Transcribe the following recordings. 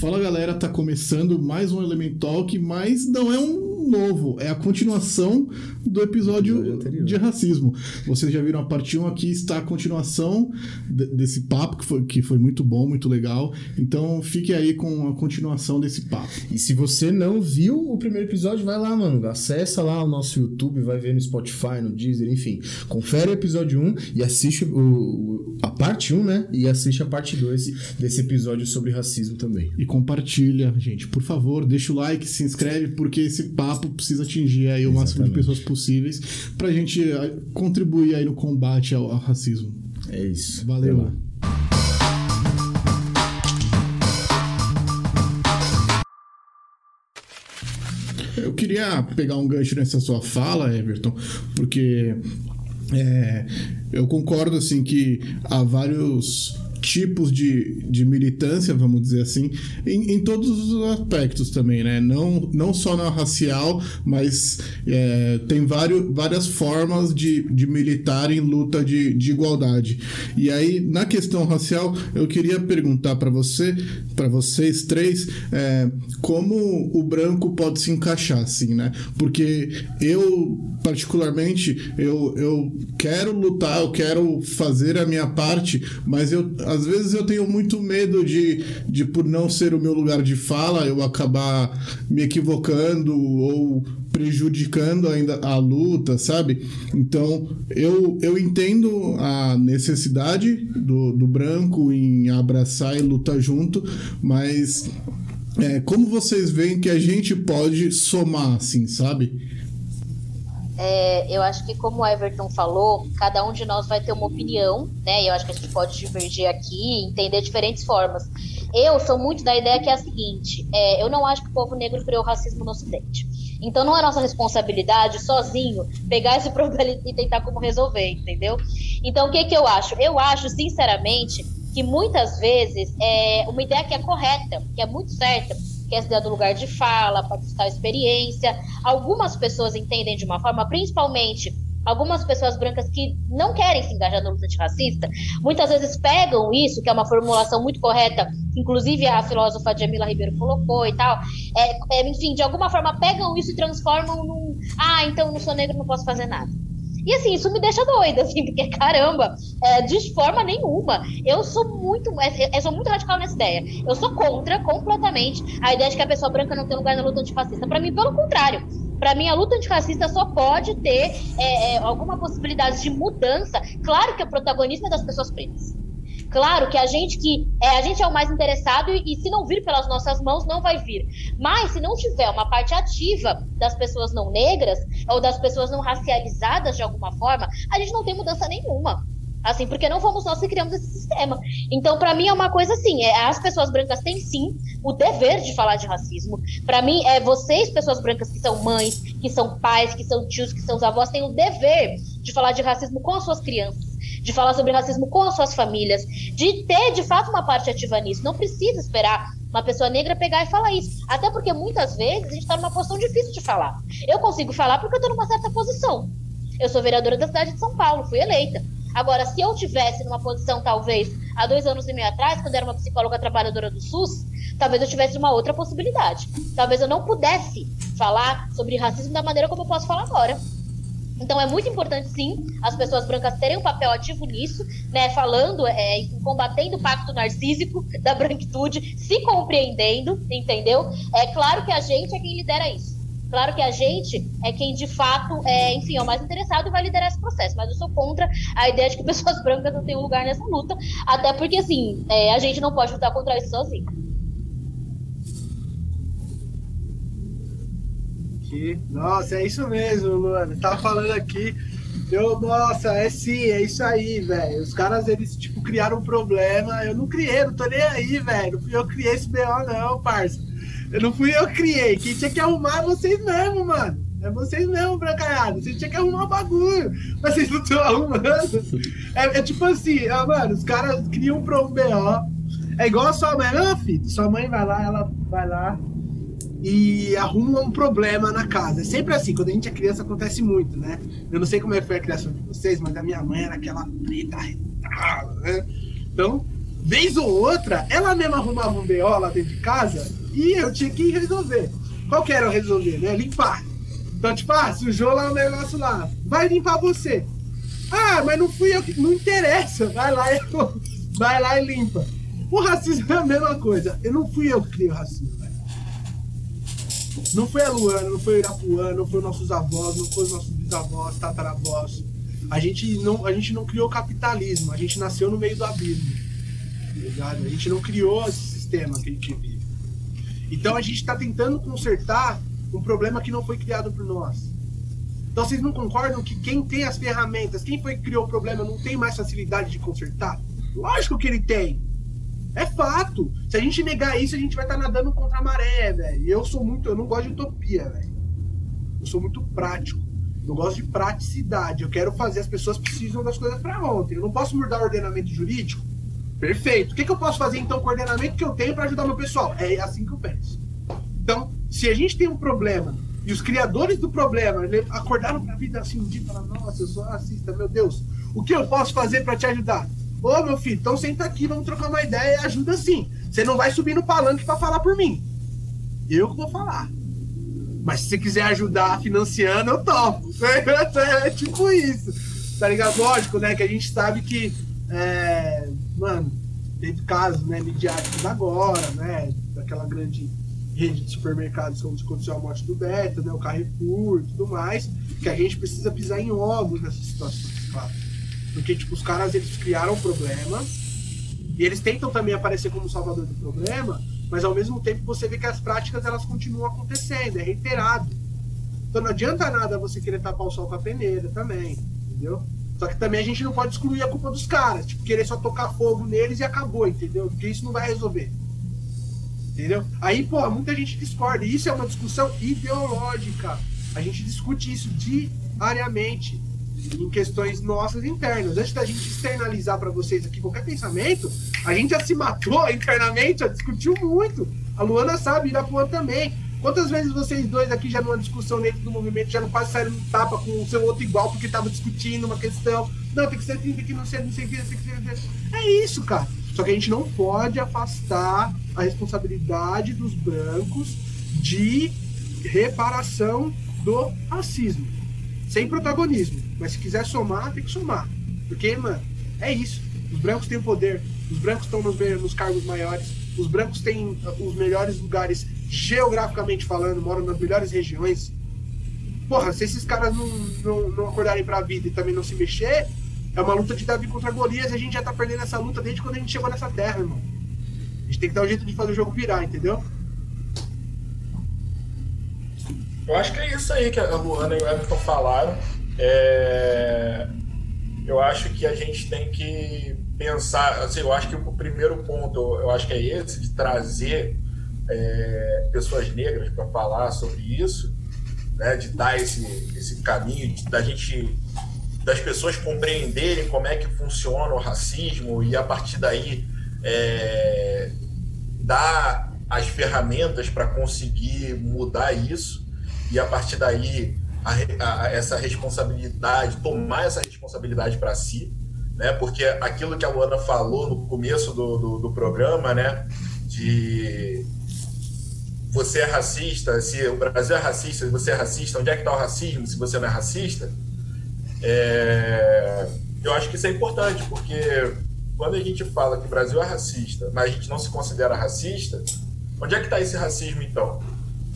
Fala galera, tá começando mais um Element Talk, mas não é um novo, é a continuação do episódio de racismo. Vocês já viram a parte 1 aqui, está a continuação desse papo que foi, que foi muito bom, muito legal. Então fique aí com a continuação desse papo. E se você não viu o primeiro episódio, vai lá, mano. Acessa lá o nosso YouTube, vai ver no Spotify, no Deezer, enfim. Confere o episódio 1 e assiste o, a parte 1, né? E assiste a parte 2 desse episódio sobre racismo também. E compartilha, gente. Por favor, deixa o like, se inscreve, porque esse papo precisa atingir aí o Exatamente. máximo de pessoas possíveis pra gente eh, contribuir aí no combate ao, ao racismo. É isso. Valeu. Eu queria pegar um gancho nessa sua fala, Everton, porque é, eu concordo assim que há vários tipos de, de militância, vamos dizer assim, em, em todos os aspectos também, né? Não, não só na racial, mas é, tem vários, várias formas de, de militar em luta de, de igualdade. E aí, na questão racial, eu queria perguntar para você, para vocês três, é, como o branco pode se encaixar, assim, né? Porque eu, particularmente, eu, eu quero lutar, eu quero fazer a minha parte, mas eu às vezes eu tenho muito medo de, de, por não ser o meu lugar de fala, eu acabar me equivocando ou prejudicando ainda a luta, sabe? Então, eu, eu entendo a necessidade do, do branco em abraçar e lutar junto, mas é, como vocês veem que a gente pode somar, assim, sabe? É, eu acho que, como o Everton falou, cada um de nós vai ter uma opinião, né? Eu acho que a gente pode divergir aqui entender diferentes formas. Eu sou muito da ideia que é a seguinte: é, eu não acho que o povo negro criou racismo no Ocidente. Então não é nossa responsabilidade sozinho pegar esse problema e tentar como resolver, entendeu? Então o que, que eu acho? Eu acho, sinceramente, que muitas vezes é uma ideia que é correta, que é muito certa, que essa ideia do lugar de fala, para buscar experiência. Algumas pessoas entendem de uma forma, principalmente algumas pessoas brancas que não querem se engajar na luta antirracista, muitas vezes pegam isso, que é uma formulação muito correta, inclusive a filósofa Jamila Ribeiro colocou e tal, é, é, enfim, de alguma forma pegam isso e transformam num, ah, então não sou negro, não posso fazer nada. E assim, isso me deixa doida, assim, porque caramba, é, de forma nenhuma. Eu sou muito. Eu sou muito radical nessa ideia. Eu sou contra completamente a ideia de que a pessoa branca não tem lugar na luta antifascista. Para mim, pelo contrário. Para mim, a luta antifascista só pode ter é, é, alguma possibilidade de mudança. Claro que o protagonismo é das pessoas pretas. Claro que a gente que é, a gente é o mais interessado e, e, se não vir pelas nossas mãos, não vai vir. Mas se não tiver uma parte ativa das pessoas não negras ou das pessoas não racializadas de alguma forma, a gente não tem mudança nenhuma. Assim, porque não fomos nós que criamos esse sistema. Então, para mim, é uma coisa assim: é, as pessoas brancas têm sim o dever de falar de racismo. Para mim, é vocês, pessoas brancas que são mães, que são pais, que são tios, que são avós, têm o dever de falar de racismo com as suas crianças de falar sobre racismo com as suas famílias, de ter de fato uma parte ativa nisso. Não precisa esperar uma pessoa negra pegar e falar isso. Até porque muitas vezes a gente está numa posição difícil de falar. Eu consigo falar porque eu estou numa certa posição. Eu sou vereadora da cidade de São Paulo, fui eleita. Agora, se eu tivesse numa posição, talvez, há dois anos e meio atrás, quando era uma psicóloga trabalhadora do SUS, talvez eu tivesse uma outra possibilidade. Talvez eu não pudesse falar sobre racismo da maneira como eu posso falar agora. Então é muito importante, sim, as pessoas brancas terem um papel ativo nisso, né? Falando, é, combatendo o pacto narcísico da branquitude, se compreendendo, entendeu? É claro que a gente é quem lidera isso. Claro que a gente é quem, de fato, é, enfim, é o mais interessado e vai liderar esse processo. Mas eu sou contra a ideia de que pessoas brancas não têm um lugar nessa luta. Até porque, assim, é, a gente não pode lutar contra isso sozinho. Aqui. Nossa, é isso mesmo, Luana. Tava falando aqui. Eu, nossa, é sim, é isso aí, velho. Os caras, eles, tipo, criaram um problema. Eu não criei, não tô nem aí, velho. Eu criei esse BO, não, parça. Eu não fui eu que criei. Quem tinha que arrumar é vocês mesmo, mano. É vocês mesmo, brancaiado. Vocês tinham que arrumar o bagulho. Mas vocês não estão arrumando. É, é, tipo assim, ó, mano, os caras criam um BO. É igual a sua mãe, não, filho. Sua mãe vai lá, ela vai lá, e arruma um problema na casa. É sempre assim, quando a gente é criança acontece muito, né? Eu não sei como é que foi a criação de vocês, mas a minha mãe era aquela preta retada, né? Então, vez ou outra, ela mesma arrumava um BO lá dentro de casa e eu tinha que resolver. Qual que era o resolver, né? Limpar. Então, tipo, ah, sujou lá o negócio lá. Vai limpar você. Ah, mas não fui eu que. Não interessa. Vai lá e, vai lá e limpa. O racismo é a mesma coisa. Eu não fui eu que criei o racismo. Não foi a Luana, não foi o Irapuã, não foi os nossos avós, não foi os nossos bisavós, tataravós. A gente não, a gente não criou capitalismo, a gente nasceu no meio do abismo. Tá ligado? A gente não criou esse sistema que a gente vive. Então a gente está tentando consertar um problema que não foi criado por nós. Então vocês não concordam que quem tem as ferramentas, quem foi que criou o problema, não tem mais facilidade de consertar? Lógico que ele tem. É fato. Se a gente negar isso, a gente vai estar tá nadando contra a maré, velho. E eu sou muito, eu não gosto de utopia, velho. Eu sou muito prático. Eu gosto de praticidade. Eu quero fazer as pessoas precisam das coisas para ontem. Eu não posso mudar o ordenamento jurídico. Perfeito. O que, que eu posso fazer então com o ordenamento que eu tenho para ajudar meu pessoal? É assim que eu penso. Então, se a gente tem um problema e os criadores do problema acordaram para a vida assim um dia e falaram: Nossa, eu sou racista, meu Deus, o que eu posso fazer para te ajudar? Ô, meu filho, então senta aqui, vamos trocar uma ideia e ajuda sim. Você não vai subir no palanque para falar por mim. Eu que vou falar. Mas se você quiser ajudar financiando, eu topo. É, tipo isso. Tá ligado? Lógico, né? Que a gente sabe que, é, mano, teve casos né, midiáticos agora, né? Daquela grande rede de supermercados onde aconteceu a morte do Beto, né? O Carrefour e tudo mais. Que a gente precisa pisar em ovos nessas situações, claro. Porque, tipo, os caras, eles criaram um problema e eles tentam também aparecer como salvador do problema, mas ao mesmo tempo você vê que as práticas, elas continuam acontecendo, é reiterado. Então não adianta nada você querer tapar o sol com a peneira também, entendeu? Só que também a gente não pode excluir a culpa dos caras, tipo, querer só tocar fogo neles e acabou, entendeu? Porque isso não vai resolver. Entendeu? Aí, pô, muita gente discorda. E isso é uma discussão ideológica. A gente discute isso diariamente em questões nossas internas. Antes da gente externalizar para vocês aqui qualquer pensamento, a gente já se matou internamente, já discutiu muito. A Luana sabe, Irapuã também. Quantas vezes vocês dois aqui já numa discussão dentro do movimento já não quase saíram tapa com o seu outro igual porque tava discutindo uma questão? Não, tem que ser tem que não ser, não sei que, tem que ser. É isso, cara. Só que a gente não pode afastar a responsabilidade dos brancos de reparação do racismo. Sem protagonismo. Mas se quiser somar, tem que somar. Porque, mano, é isso. Os brancos têm o poder. Os brancos estão nos, nos cargos maiores. Os brancos têm uh, os melhores lugares, geograficamente falando, moram nas melhores regiões. Porra, se esses caras não, não, não acordarem pra vida e também não se mexer, é uma luta de Davi contra Golias e a gente já tá perdendo essa luta desde quando a gente chegou nessa terra, irmão. A gente tem que dar um jeito de fazer o jogo virar, entendeu? Eu acho que é isso aí que a Luana e o Everton falaram. É... Eu acho que a gente tem que pensar, assim, eu acho que o primeiro ponto, eu acho que é esse, de trazer é, pessoas negras para falar sobre isso, né, de dar esse, esse caminho, de, da gente, das pessoas compreenderem como é que funciona o racismo e a partir daí é, dar as ferramentas para conseguir mudar isso e a partir daí a, a, essa responsabilidade, tomar essa responsabilidade para si, né? Porque aquilo que a Luana falou no começo do, do, do, programa, né? De você é racista, se o Brasil é racista, se você é racista, onde é que está o racismo se você não é racista? É, eu acho que isso é importante, porque quando a gente fala que o Brasil é racista, mas a gente não se considera racista, onde é que está esse racismo então?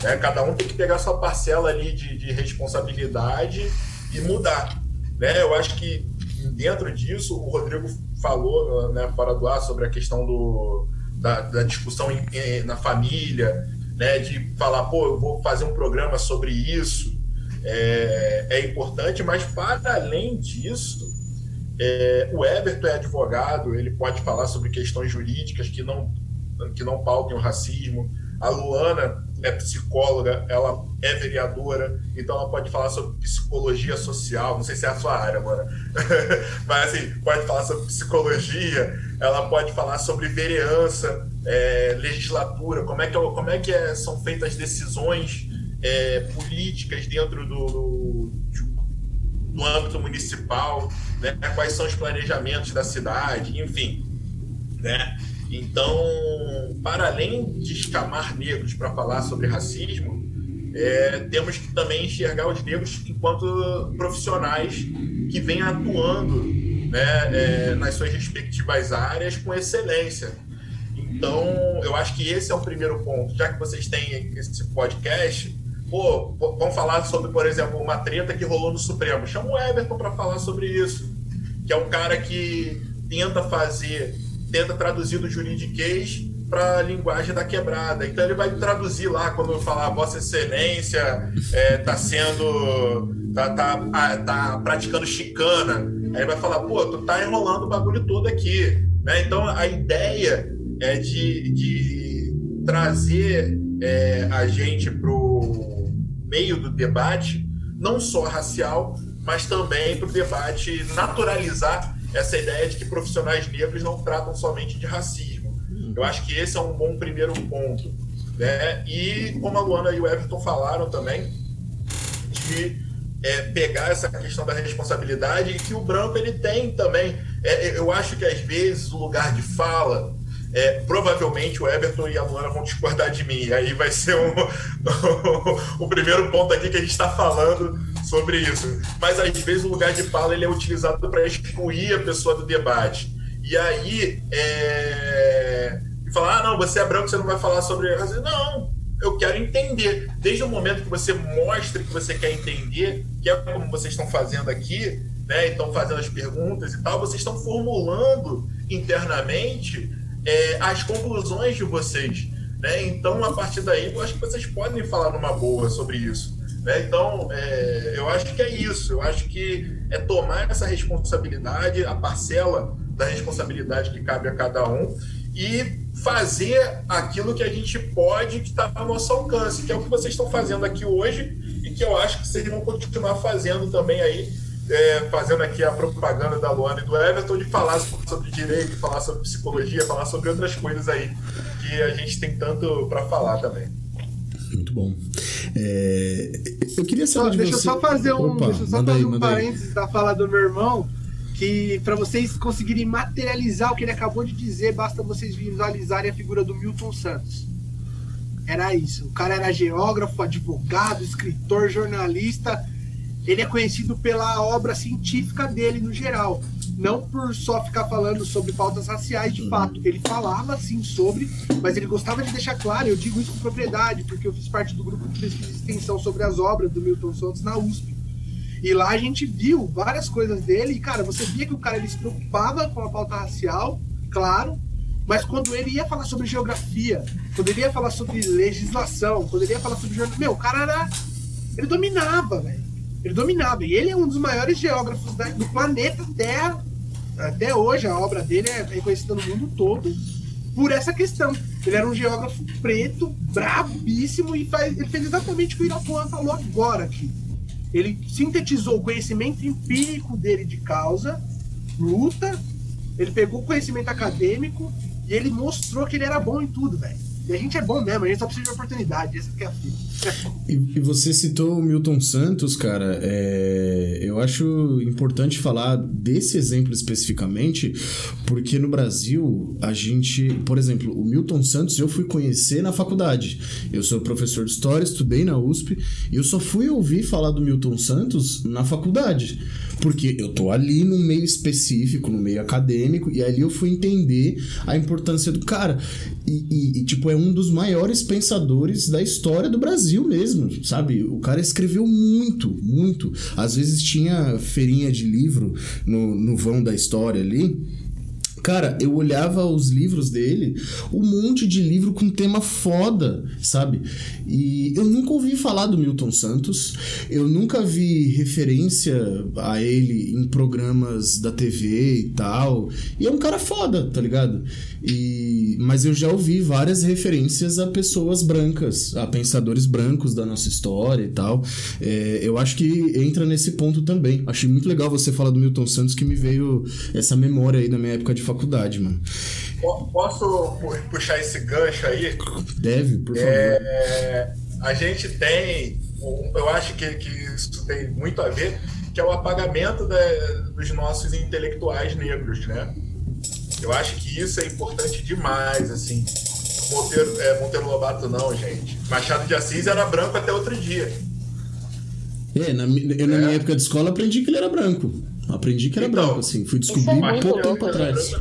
Né? Cada um tem que pegar sua parcela ali de, de responsabilidade e mudar. Né? Eu acho que dentro disso, o Rodrigo falou né, fora do ar sobre a questão do, da, da discussão em, em, na família, né, de falar, pô, eu vou fazer um programa sobre isso, é, é importante, mas para além disso, é, o Everton é advogado, ele pode falar sobre questões jurídicas que não, que não pautem o racismo. A Luana é psicóloga, ela é vereadora, então ela pode falar sobre psicologia social. Não sei se é a sua área, mano. Mas assim, pode falar sobre psicologia, ela pode falar sobre vereança, é, legislatura, como é que, como é que é, são feitas decisões é, políticas dentro do, do, do âmbito municipal, né? quais são os planejamentos da cidade, enfim. né? Então, para além de escamar negros para falar sobre racismo, é, temos que também enxergar os negros enquanto profissionais que vêm atuando né, é, nas suas respectivas áreas com excelência. Então, eu acho que esse é o primeiro ponto. Já que vocês têm esse podcast, pô, vamos falar sobre, por exemplo, uma treta que rolou no Supremo. Chama o Everton para falar sobre isso, que é um cara que tenta fazer, tenta traduzir do juridiquês para a linguagem da quebrada. Então ele vai traduzir lá quando falar Vossa Excelência está é, sendo. Tá, tá, ah, tá praticando chicana. Aí vai falar, pô, tu tá enrolando o bagulho todo aqui. Né? Então a ideia é de, de trazer é, a gente pro meio do debate, não só racial, mas também para o debate naturalizar essa ideia de que profissionais negros não tratam somente de racismo eu acho que esse é um bom primeiro ponto. Né? E como a Luana e o Everton falaram também, de é, pegar essa questão da responsabilidade e que o branco ele tem também. É, eu acho que às vezes o lugar de fala, é, provavelmente o Everton e a Luana vão discordar de mim. Aí vai ser um, o primeiro ponto aqui que a gente está falando sobre isso. Mas às vezes o lugar de fala ele é utilizado para excluir a pessoa do debate. E aí é, e falar, ah, não, você é branco, você não vai falar sobre racismo. Não, eu quero entender. Desde o momento que você mostra que você quer entender, que é como vocês estão fazendo aqui, né, estão fazendo as perguntas e tal, vocês estão formulando internamente é, as conclusões de vocês. Né? Então, a partir daí, eu acho que vocês podem falar numa boa sobre isso. Né? Então, é, eu acho que é isso. Eu acho que é tomar essa responsabilidade, a parcela da responsabilidade que cabe a cada um e fazer aquilo que a gente pode, que está ao nosso alcance, que é o que vocês estão fazendo aqui hoje e que eu acho que vocês vão continuar fazendo também aí, é, fazendo aqui a propaganda da Luana e do Everton, de falar sobre direito, falar sobre psicologia, falar sobre outras coisas aí que a gente tem tanto para falar também. Muito bom. É, eu queria saber só, de deixa você... eu só fazer um, Opa, deixa eu só fazer aí, um parênteses da fala do meu irmão que para vocês conseguirem materializar o que ele acabou de dizer, basta vocês visualizarem a figura do Milton Santos. Era isso. O cara era geógrafo, advogado, escritor, jornalista. Ele é conhecido pela obra científica dele no geral, não por só ficar falando sobre pautas raciais de fato. Ele falava sim sobre, mas ele gostava de deixar claro, eu digo isso com propriedade, porque eu fiz parte do grupo de pesquisa e extensão sobre as obras do Milton Santos na USP. E lá a gente viu várias coisas dele, e, cara, você via que o cara ele se preocupava com a pauta racial, claro, mas quando ele ia falar sobre geografia, quando ele ia falar sobre legislação, quando ele ia falar sobre meu, o cara era. Ele dominava, velho. Ele dominava. E ele é um dos maiores geógrafos do planeta Terra. Até hoje, a obra dele é reconhecida no mundo todo por essa questão. Ele era um geógrafo preto, brabíssimo, e faz, ele fez exatamente o que o Irapuã falou agora aqui. Ele sintetizou o conhecimento empírico dele de causa, luta, ele pegou o conhecimento acadêmico e ele mostrou que ele era bom em tudo, velho. E a gente é bom mesmo, a gente só precisa de oportunidade, essa que é a fita. e, e, você citou o Milton Santos, cara. É, eu acho importante falar desse exemplo especificamente, porque no Brasil, a gente. Por exemplo, o Milton Santos eu fui conhecer na faculdade. Eu sou professor de história, estudei na USP, e eu só fui ouvir falar do Milton Santos na faculdade. Porque eu tô ali no meio específico, no meio acadêmico, e ali eu fui entender a importância do cara. E, e, e, tipo, é um dos maiores pensadores da história do Brasil mesmo, sabe? O cara escreveu muito, muito. Às vezes tinha feirinha de livro no, no vão da história ali. Cara, eu olhava os livros dele, um monte de livro com tema foda, sabe? E eu nunca ouvi falar do Milton Santos, eu nunca vi referência a ele em programas da TV e tal. E é um cara foda, tá ligado? E, mas eu já ouvi várias referências a pessoas brancas, a pensadores brancos da nossa história e tal. É, eu acho que entra nesse ponto também. Achei muito legal você falar do Milton Santos, que me veio essa memória aí da minha época de faculdade, mano. Posso puxar esse gancho aí? Deve, por favor. É, a gente tem, eu acho que, que isso tem muito a ver, que é o apagamento da, dos nossos intelectuais negros, né? Eu acho que isso é importante demais, assim. Monteiro, é, Monteiro Lobato não, gente. Machado de Assis era branco até outro dia. É, na, eu na minha época de escola aprendi que ele era branco. Aprendi que era Então, branco, assim. Fui isso descobrir é um muito pouco tempo Era atrás.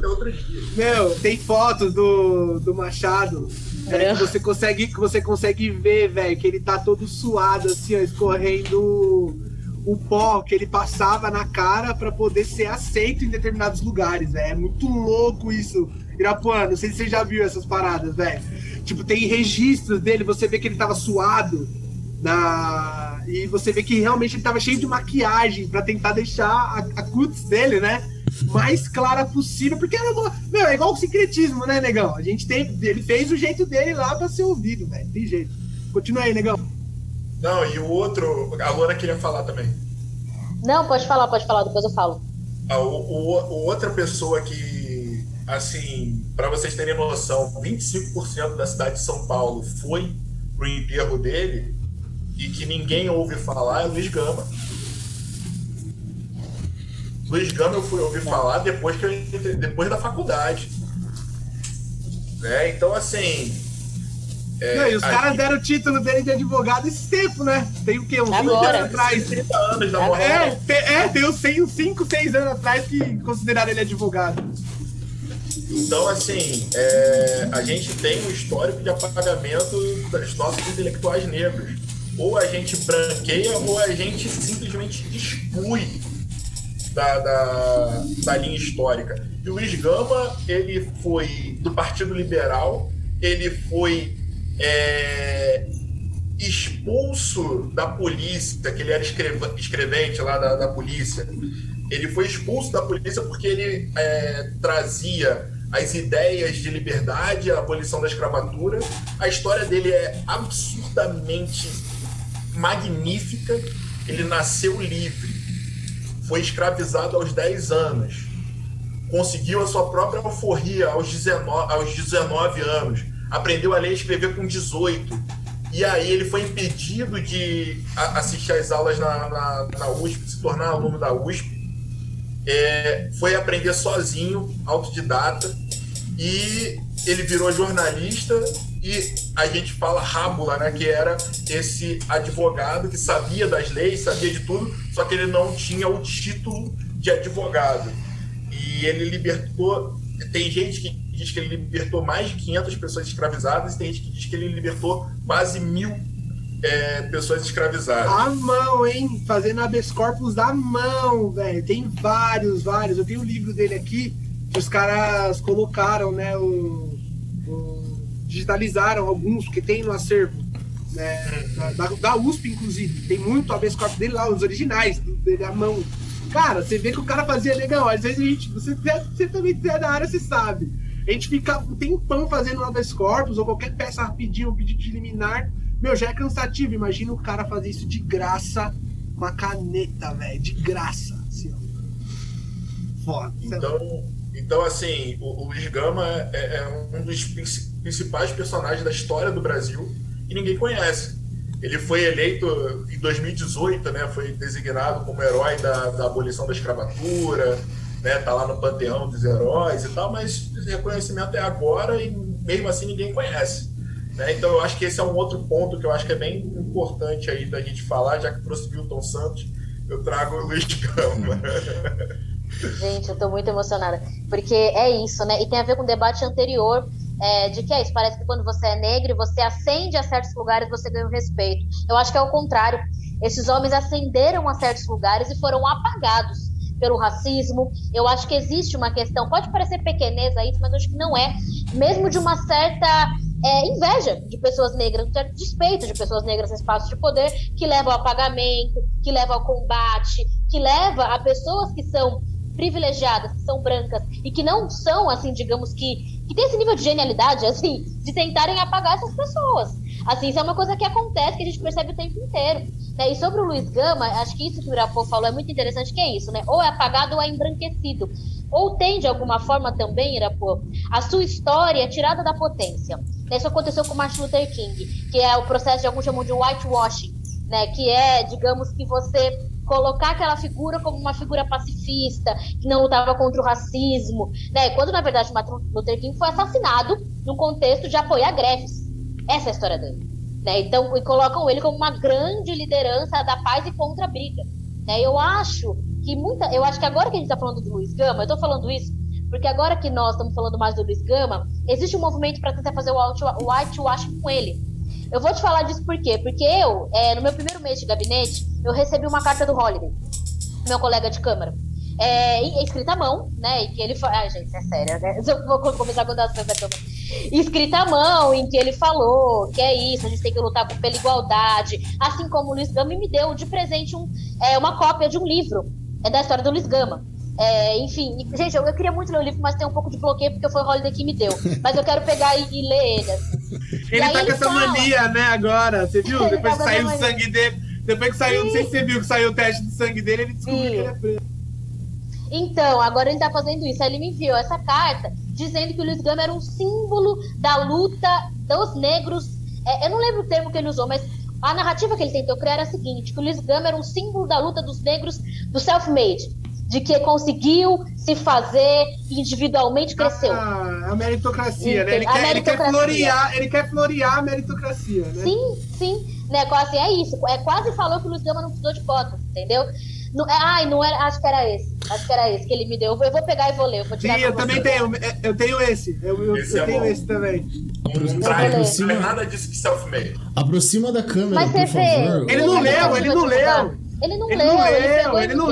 Meu, tem fotos do, do Machado é, que você consegue que você consegue ver, velho, que ele tá todo suado, assim, ó, escorrendo o pó que ele passava na cara pra poder ser aceito em determinados lugares, velho. É muito louco isso. Irapuã, não sei se você já viu essas paradas, velho. Tipo, tem registros dele, você vê que ele tava suado na... e você vê que realmente ele tava cheio de maquiagem pra tentar deixar a, a cutis dele, né? mais clara possível, porque era uma... Meu, é igual o secretismo, né, negão? A gente tem. Ele fez o jeito dele lá pra ser ouvido, velho. Tem jeito. Continua aí, negão. Não, e o outro, a Luana queria falar também. Não, pode falar, pode falar, depois eu falo. A, o, o- o outra pessoa que, assim, para vocês terem noção, 25% da cidade de São Paulo foi pro enterro dele e que ninguém ouve falar é Luiz Gama. Luiz Gama eu fui ouvir falar depois, que eu, entrei- depois da faculdade. Né? Então, assim. é, Não, e os caras gente- deram o título dele de advogado esse tempo, né? Tem o quê? Uns 20 Agora. anos atrás. 30 anos da morte. É, tem, é, tem uns 5, 6 anos atrás que consideraram ele advogado. Então, assim, é, a gente tem um histórico de apagamento dos nossos intelectuais negros. Ou a gente branqueia ou a gente simplesmente exclui da, da, da linha histórica. E o Luiz Gama, ele foi do Partido Liberal, ele foi é, expulso da polícia, que ele era escrevente lá da, da polícia. Ele foi expulso da polícia porque ele é, trazia as ideias de liberdade, a abolição da escravatura. A história dele é absurdamente magnífica. Ele nasceu livre, foi escravizado aos 10 anos, conseguiu a sua própria alforria aos 19, aos 19 anos, aprendeu a ler e escrever com 18. E aí ele foi impedido de assistir às aulas na, na, na USP, se tornar aluno da USP. É, foi aprender sozinho, autodidata, e ele virou jornalista e a gente fala rábula, né, que era esse advogado que sabia das leis, sabia de tudo, só que ele não tinha o título de advogado. E ele libertou, tem gente que diz que ele libertou mais de 500 pessoas escravizadas tem gente que diz que ele libertou quase mil é, pessoas escravizadas. À mão, hein? Fazendo habeas corpus à mão, velho. Tem vários, vários. Eu tenho o livro dele aqui que os caras colocaram, né? O, o- digitalizaram alguns que tem no acervo. Né, da, da- USP, inclusive. Tem muito habeas corpus dele lá, os originais dele à mão. Cara, você vê que o cara fazia legal. Às vezes a gente. Você, você também é da área, você sabe. A gente fica um tempão fazendo habeas corpus ou qualquer peça rapidinho, um pedido de liminar. Meu, já é cansativo. Imagina o cara fazer isso de graça com a caneta, velho. De graça. Assim. Foda. Então, então assim, o, o Gama é, é um dos princi- principais personagens da história do Brasil e ninguém conhece. Ele foi eleito em 2018, né? Foi designado como herói da, da abolição da escravatura, né? Tá lá no panteão dos heróis e tal, mas esse reconhecimento é agora e mesmo assim ninguém conhece. Né? Então eu acho que esse é um outro ponto que eu acho que é bem importante aí da gente falar, já que trouxe Milton Santos, eu trago o Luiz Gama. Gente, eu tô muito emocionada. Porque é isso, né? E tem a ver com o debate anterior é, de que é isso. Parece que quando você é negro e você ascende a certos lugares, você ganha o respeito. Eu acho que é o contrário. Esses homens ascenderam a certos lugares e foram apagados pelo racismo. Eu acho que existe uma questão, pode parecer pequeneza isso, mas acho que não é. Mesmo de uma certa é, inveja de pessoas negras, um certo despeito de pessoas negras em espaços de poder, que leva ao apagamento, que leva ao combate, que leva a pessoas que são privilegiadas, que são brancas e que não são, assim, digamos que, que tem esse nível de genialidade, assim, de tentarem apagar essas pessoas. Assim, isso é uma coisa que acontece, que a gente percebe o tempo inteiro. Né? E sobre o Luiz Gama, acho que isso que o Irapô falou é muito interessante, que é isso, né? Ou é apagado ou é embranquecido. Ou tem, de alguma forma também, Irapô, a sua história tirada da potência. Isso aconteceu com Martin Luther King, que é o processo de alguns chamam de whitewashing, né? Que é, digamos que você colocar aquela figura como uma figura pacifista, que não lutava contra o racismo, né? Quando na verdade Martin Luther King foi assassinado no contexto de apoiar greves. Essa é a história dele. Né? Então, e colocam ele como uma grande liderança da paz e contra a briga. Né? Eu acho que muita. Eu acho que agora que a gente está falando do Luiz Gama, eu estou falando isso porque agora que nós estamos falando mais do Luiz Gama, existe um movimento para tentar fazer o whitewashing com ele. Eu vou te falar disso por quê? Porque eu, é, no meu primeiro mês de gabinete, eu recebi uma carta do Holiday, meu colega de câmara. É, escrita à mão, né? E que ele falou. Gente, é sério, né? Eu vou começar a contar as coisas câmara. Escrita à mão, em que ele falou que é isso, a gente tem que lutar pela igualdade. Assim como o Luiz Gama me deu de presente um, é, uma cópia de um livro é da história do Luiz Gama. É, enfim, gente, eu, eu, queria muito ler o livro, mas tem um pouco de bloqueio porque foi o Holiday que me deu. Mas eu quero pegar e, e ler ele. Assim. Ele tá com essa fala... mania, né, agora. Você viu? Ele Depois tá que saiu o sangue dele. Depois que saiu, Sim. não sei se você viu que saiu o teste do sangue dele, ele descobriu Sim. que ele é preto. Então, agora ele tá fazendo isso. Aí ele me enviou essa carta dizendo que o Luiz Gama era um símbolo da luta dos negros. É, eu não lembro o termo que ele usou, mas a narrativa que ele tentou criar era a seguinte: que o Luiz Gama era um símbolo da luta dos negros do self-made de que conseguiu se fazer individualmente cresceu. Ah, a meritocracia, né? Ele quer, ele quer, florear, ele quer florear a meritocracia, né? Sim, sim. Né, quase é isso. É quase falou que o Luiz Gama não precisou de cotas, entendeu? Não, é, ai, não era, acho que era esse. Acho que era esse que ele me deu. Eu vou pegar e vou ler. Eu vou Sim, eu também tenho. Eu tenho esse. Eu, eu, esse eu é tenho bom. esse também. Aproxima, não é nada disso que self-made. Aproxima da câmera, Mas por favor. Ele não leu, ele não leu. Ele não ele leu, não leu, ele, não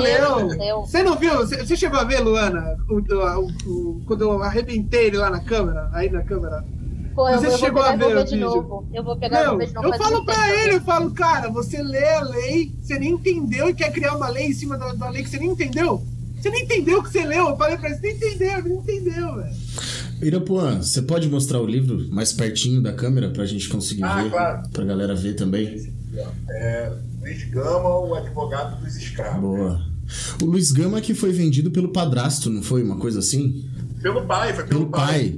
leu. Você não viu? Você chegou a ver, Luana, o, o, o, quando eu arrebentei ele lá na câmera, aí na câmera? Pô, eu, você eu chegou a ver o vídeo? Novo. Eu vou pegar Meu, de novo. Eu falo pra ele, eu falo, cara, você lê a lei, você nem entendeu e quer criar uma lei em cima da, da lei que você nem entendeu? Você nem entendeu o que você leu. Eu falei pra ele, você nem entendeu, não entendeu, velho. Irapuã, você pode mostrar o livro mais pertinho da câmera pra gente conseguir ah, ver? Claro. Pra galera ver também? É, Luiz Gama, o advogado dos escravos. Boa. O Luiz Gama que foi vendido pelo padrasto, não foi? Uma coisa assim? Pelo pai, foi pelo, pelo pai.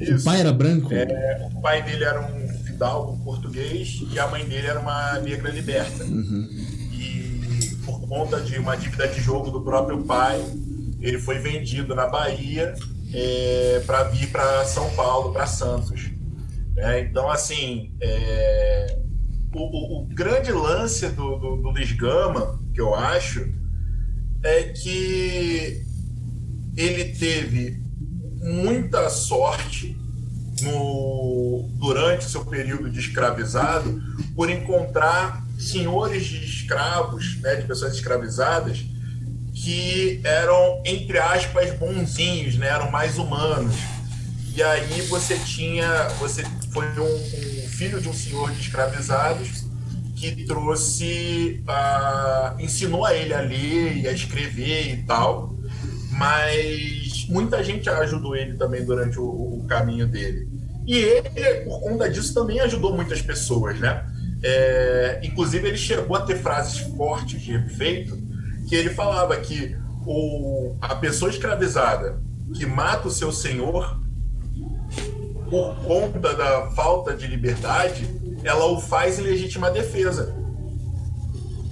pai. O pai era branco? É, o pai dele era um fidalgo português e a mãe dele era uma negra liberta. Uhum. E por conta de uma dívida de jogo do próprio pai, ele foi vendido na Bahia é, para vir para São Paulo, para Santos. É, então, assim, é, o, o, o grande lance do, do, do Gama, que eu acho, é que ele teve muita sorte no, durante o seu período de escravizado por encontrar senhores de escravos, né, de pessoas escravizadas, que eram, entre aspas, bonzinhos, né, eram mais humanos. E aí você tinha, você foi um, um filho de um senhor de escravizados que trouxe, uh, ensinou a ele a ler e a escrever e tal, mas muita gente ajudou ele também durante o, o caminho dele. E ele, por conta disso, também ajudou muitas pessoas, né? É, inclusive, ele chegou a ter frases fortes de efeito que ele falava que o, a pessoa escravizada que mata o seu senhor por conta da falta de liberdade, ela o faz em legítima defesa.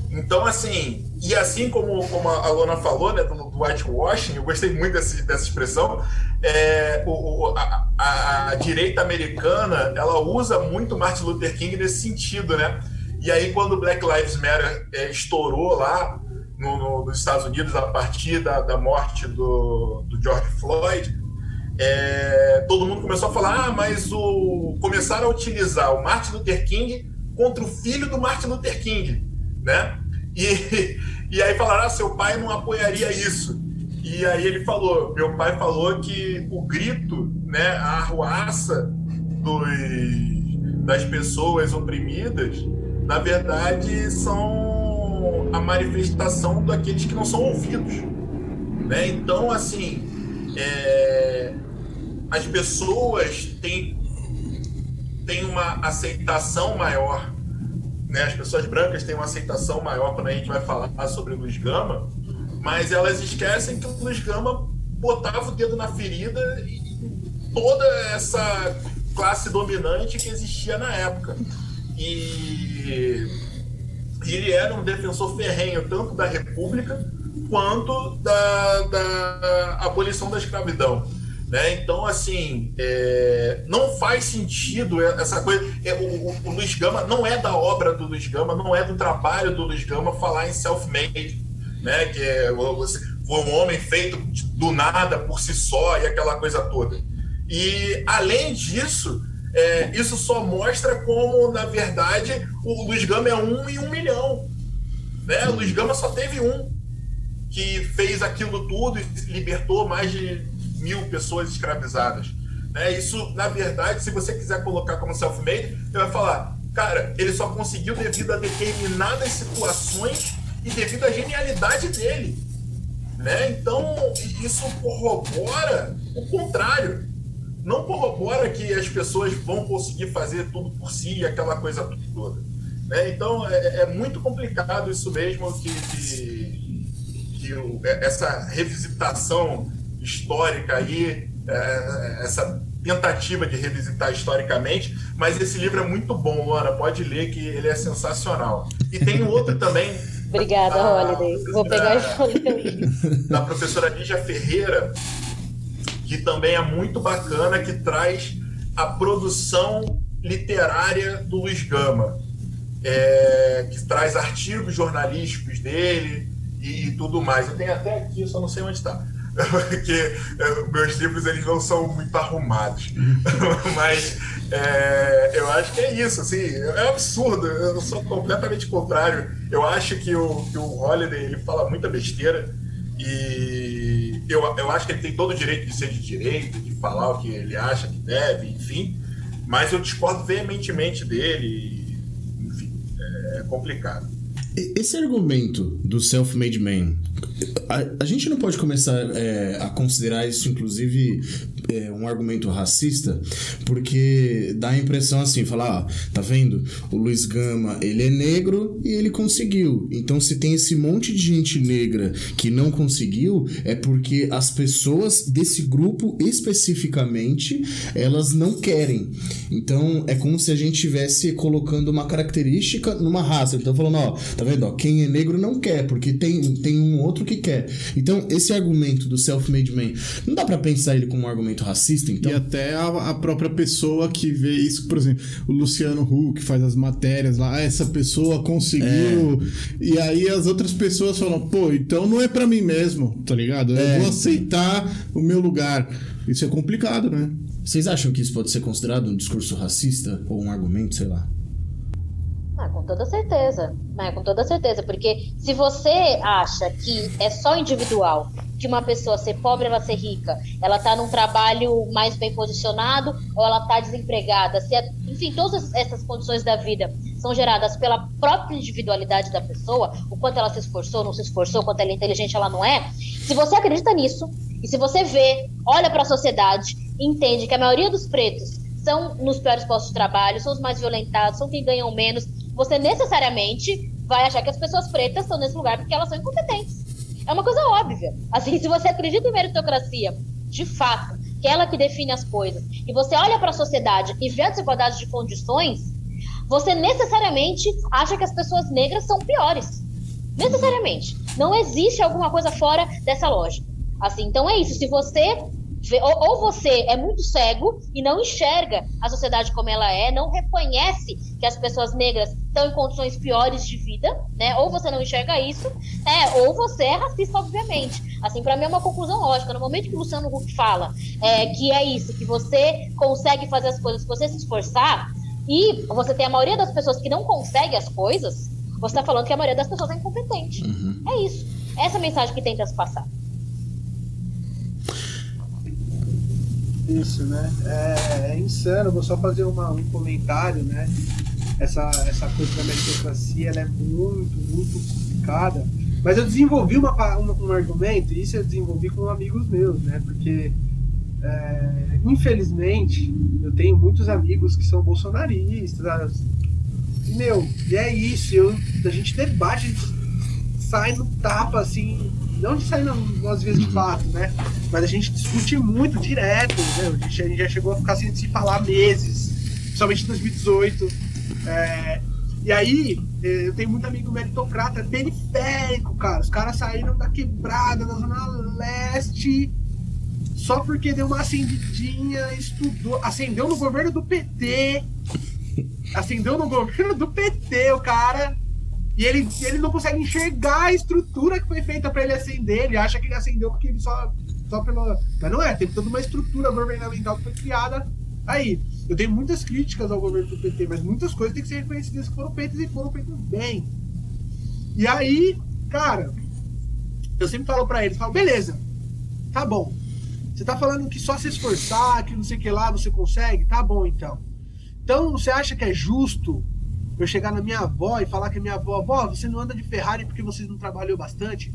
Então, assim, e assim como, como a Lona falou, né, do, do whitewashing, eu gostei muito desse, dessa expressão, é, o, a, a, a, direita americana, ela usa muito Martin Luther King nesse sentido, né? E aí, quando o Black Lives Matter é, estourou lá no, no, nos Estados Unidos, a partir da, da morte do, do George Floyd, é, todo mundo começou a falar, ah, mas o começaram a utilizar o Martin Luther King contra o filho do Martin Luther King, né? E, e aí falaram, ah, seu pai não apoiaria isso. E aí ele falou, meu pai falou que o grito, né, a arruaça dos, das pessoas oprimidas, na verdade, são a manifestação daqueles que não são ouvidos. Né? Então, assim, é, as pessoas têm, têm uma aceitação maior, né? as pessoas brancas têm uma aceitação maior quando a gente vai falar sobre Luiz Gama, mas elas esquecem que o Luiz Gama botava o dedo na ferida e toda essa classe dominante que existia na época. E ele era um defensor ferrenho tanto da República quanto da, da abolição da escravidão. Né? Então, assim, é, não faz sentido essa coisa. É, o, o, o, Luiz Gama não é da obra do Luiz Gama, não é do trabalho do Luiz Gama falar em self-made, né? que é, foi um homem feito do nada por si só e aquela coisa toda. E, além disso, é, isso só mostra como, na verdade, o Luiz Gama é um em um milhão. Né? O Luiz Gama só teve um que fez aquilo tudo e libertou mais de mil pessoas escravizadas. Né? Isso, na verdade, se você quiser colocar como self-made, você vai falar, cara, ele só conseguiu devido a determinadas situações e devido à genialidade dele. Né? Então, isso corrobora o contrário. Não corrobora que as pessoas vão conseguir fazer tudo por si e aquela coisa toda. Né? Então, é, é, muito complicado isso mesmo que, que, que o, essa revisitação histórica aí, é, essa tentativa de revisitar historicamente, mas esse livro é muito bom, Luana, pode ler que ele é sensacional. E tem um outro também. Obrigada, da, Holiday. Vou pegar e Da professora Lígia Ferreira, que também é muito bacana, que traz a produção literária do Luiz Gama, é, que traz artigos jornalísticos dele e, e, tudo mais. Eu tenho até aqui, só não sei onde está porque é, meus livros eles não são muito arrumados. Mas é, eu acho que é isso, assim, é absurdo, eu sou completamente contrário. Eu acho que o, que o Holiday ele fala muita besteira e eu, eu acho que ele tem todo o direito de ser de direito, de falar o que ele acha que deve, enfim, mas eu discordo veementemente dele, enfim, é complicado. Esse argumento do self-made man, a, a, gente não pode começar é, a considerar isso, inclusive, é, um argumento racista, porque dá a impressão assim, falar, ó, tá vendo? O Luiz Gama, ele é negro e ele conseguiu. Então, se tem esse monte de gente negra que não conseguiu, é porque as pessoas desse grupo especificamente, elas não querem. Então, é como se a gente estivesse colocando uma característica numa raça. Então, falando, ó, tá vendo? Ó, quem é negro não quer, porque tem, tem um outro que quer. Então, esse argumento do self-made man, não dá para pensar ele como um argumento racista, então? E até a, a, própria pessoa que vê isso, por exemplo, o Luciano Huck faz as matérias lá, essa pessoa conseguiu. É. E aí as outras pessoas falam, pô, então não é para mim mesmo, tá ligado? É. Eu vou aceitar o meu lugar. Isso é complicado, né? Vocês acham que isso pode ser considerado um discurso racista ou um argumento, sei lá? Com toda certeza, né? com toda certeza, porque se você acha que é só individual, que uma pessoa ser pobre ela ser rica, ela tá num trabalho mais bem posicionado ou ela tá desempregada, se é, enfim, todas essas condições da vida são geradas pela própria individualidade da pessoa, o quanto ela se esforçou, não se esforçou, quanto ela é inteligente, ela não é. Se você acredita nisso e se você vê, olha para a sociedade, entende que a maioria dos pretos são nos piores postos de trabalho, são os mais violentados, são quem ganham menos, você necessariamente vai achar que as pessoas pretas estão nesse lugar porque elas são incompetentes. É uma coisa óbvia. Assim, se você acredita em meritocracia, de fato, que é ela que define as coisas, e você olha para a sociedade e vê a desigualdade de condições, você necessariamente acha que as pessoas negras são piores. Necessariamente. Não existe alguma coisa fora dessa lógica. Assim, então é isso. Se você ou, ou você é muito cego e não enxerga a sociedade como ela é, não reconhece que as pessoas negras estão em condições piores de vida, né? Ou você não enxerga isso, né? Ou você é racista, obviamente. Assim, para mim é uma conclusão lógica. No momento que o Luciano Huck fala é, que é isso, que você consegue fazer as coisas, se você se esforçar, e você tem a maioria das pessoas que não consegue as coisas, você está falando que a maioria das pessoas é incompetente. Uhum. É isso. Essa é a mensagem que tenta se passar. Isso, né? É, é insano, vou só fazer uma, um comentário, né? Essa, essa coisa da meritocracia é muito, muito complicada. Mas eu desenvolvi uma, uma, um argumento, e isso eu desenvolvi com amigos meus, né? Porque, é, infelizmente, eu tenho muitos amigos que são bolsonaristas. E, meu, e é isso, eu, a gente debate, a gente sai no tapa, assim, não de sair nas vias de uhum. fato, né? Mas a gente discute muito direto, né? A gente, já chegou a ficar sem se falar meses, principalmente em 2018. É, E aí, eh, eu tenho muito amigo meritocrata, periférico, cara. Os caras saíram da quebrada, da Zona Leste, só porque deu uma acendidinha, estudou, acendeu no governo do PT. Acendeu no governo do PT, o cara. E ele, ele não consegue enxergar a estrutura que foi feita para ele acender. Ele acha que ele acendeu porque ele só, só pelo. Mas não é, teve toda uma estrutura governamental que foi criada aí. Eu tenho muitas críticas ao governo do PT, mas muitas coisas têm que ser reconhecidas que foram feitas e foram feitas bem. E aí, cara, eu sempre falo para eles, falo, beleza, tá bom. Você tá falando que só se esforçar, que não sei o que lá você consegue? Tá bom então. Então você acha que é justo eu chegar na minha avó e falar que a minha avó, avó, você não anda de Ferrari porque você não trabalhou bastante?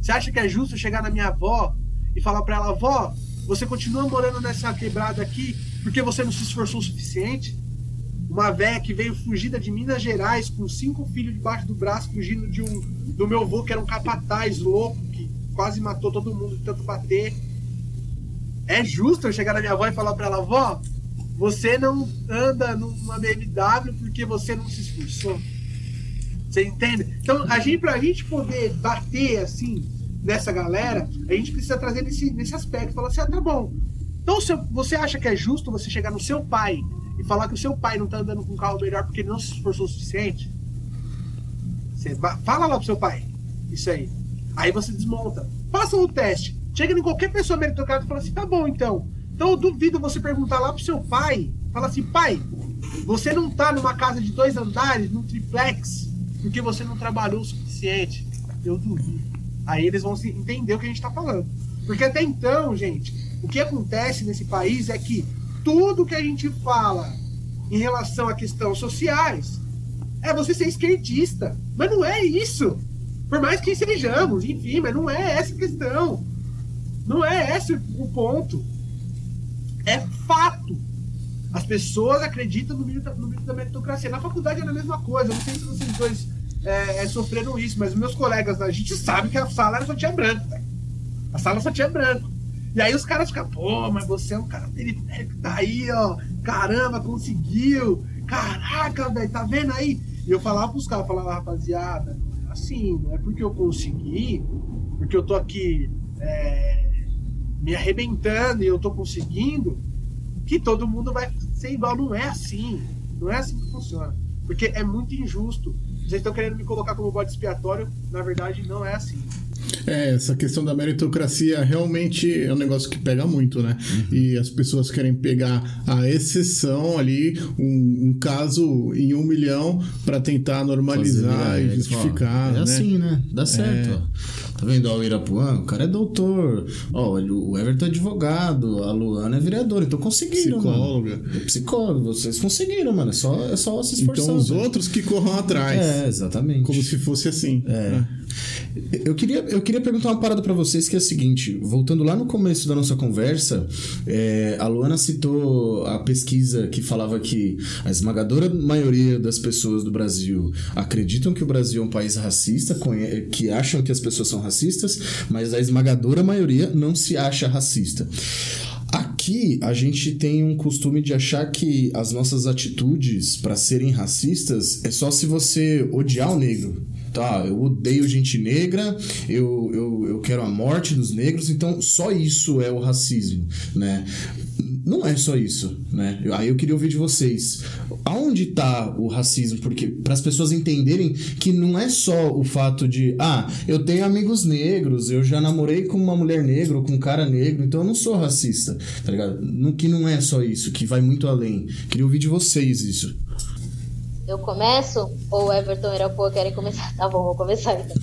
Você acha que é justo chegar na minha avó e falar para ela, avó, você continua morando nessa quebrada aqui porque você não se esforçou o suficiente? Uma velha que veio fugida de Minas Gerais com cinco filhos debaixo do braço, fugindo de um do meu avô que era um capataz louco que quase matou todo mundo de tanto bater. É justo eu chegar na minha avó e falar para ela, avó, você não anda numa BMW porque você não se esforçou. Você entende? Então, a gente, pra gente poder bater assim nessa galera, a gente precisa trazer nesse, nesse aspecto. Falar assim, ah, tá bom. Então, se você acha que é justo você chegar no seu pai e falar que o seu pai não tá andando com um carro melhor porque ele não se esforçou o suficiente? Você fala lá pro seu pai. Isso aí. Aí você desmonta. Faça um teste. Chega em qualquer pessoa meritocrata e fala assim, tá bom então. Então eu duvido você perguntar lá pro seu pai, fala assim, pai, você não tá numa casa de dois andares, num triplex, porque você não trabalhou o suficiente. Eu duvido. Aí eles vão entender o que a gente tá falando. Porque até então, gente, o que acontece nesse país é que tudo que a gente fala em relação a questões sociais é você ser esquerdista. Mas não é isso. Por mais que sejamos, enfim, mas não é essa a questão. Não é esse o ponto. É fato. As pessoas acreditam no mito, no mito da meritocracia. Na faculdade era a mesma coisa. Não sei se vocês dois é, é, sofreram isso, mas meus colegas, a gente sabe que a sala só tinha branco. Véio. A sala só tinha branco. E aí os caras ficam, pô, mas você é um cara periférico, tá aí, ó. Caramba, conseguiu. Caraca, velho, tá vendo aí? E eu falava pros caras, falava, rapaziada, é assim, não é porque eu consegui, porque eu tô aqui é, me arrebentando e eu tô conseguindo, que todo mundo vai ser igual. Não é assim. Não é assim que funciona. Porque é muito injusto. Vocês estão querendo me colocar como bode expiatório, na verdade não é assim. É, essa questão da meritocracia realmente é um negócio que pega muito, né? Uhum. E as pessoas querem pegar a exceção ali, um, um caso em um milhão, para tentar normalizar e justificar. é né? assim, né? Dá certo. É. Tá vendo? Ó, o Irapuã, o cara é doutor. Ó, o Everton é advogado, a Luana é vereadora. Então conseguiram, Psicóloga. mano. É psicólogo. Vocês conseguiram, mano. É só, é só se esforçar. Então os outros que corram atrás. É, exatamente. Como se fosse assim. É. é. Eu queria, eu queria perguntar uma parada para vocês que é a seguinte: voltando lá no começo da nossa conversa, é, a Luana citou a pesquisa que falava que a esmagadora maioria das pessoas do Brasil acreditam que o Brasil é um país racista, que acham que as pessoas são racistas, mas a esmagadora maioria não se acha racista. Aqui a gente tem um costume de achar que as nossas atitudes para serem racistas é só se você odiar o negro tá, eu odeio gente negra, eu, eu, eu quero a morte dos negros, então só isso é o racismo, né? Não é só isso, né? Aí eu queria ouvir de vocês. Aonde tá o racismo? Porque para as pessoas entenderem que não é só o fato de, ah, eu tenho amigos negros, eu já namorei com uma mulher negra ou com um cara negro, então eu não sou racista, tá ligado? que não é só isso, que vai muito além. Queria ouvir de vocês isso. Eu começo? Ou Everton e Irapuã querem começar? Tá bom, vou começar então.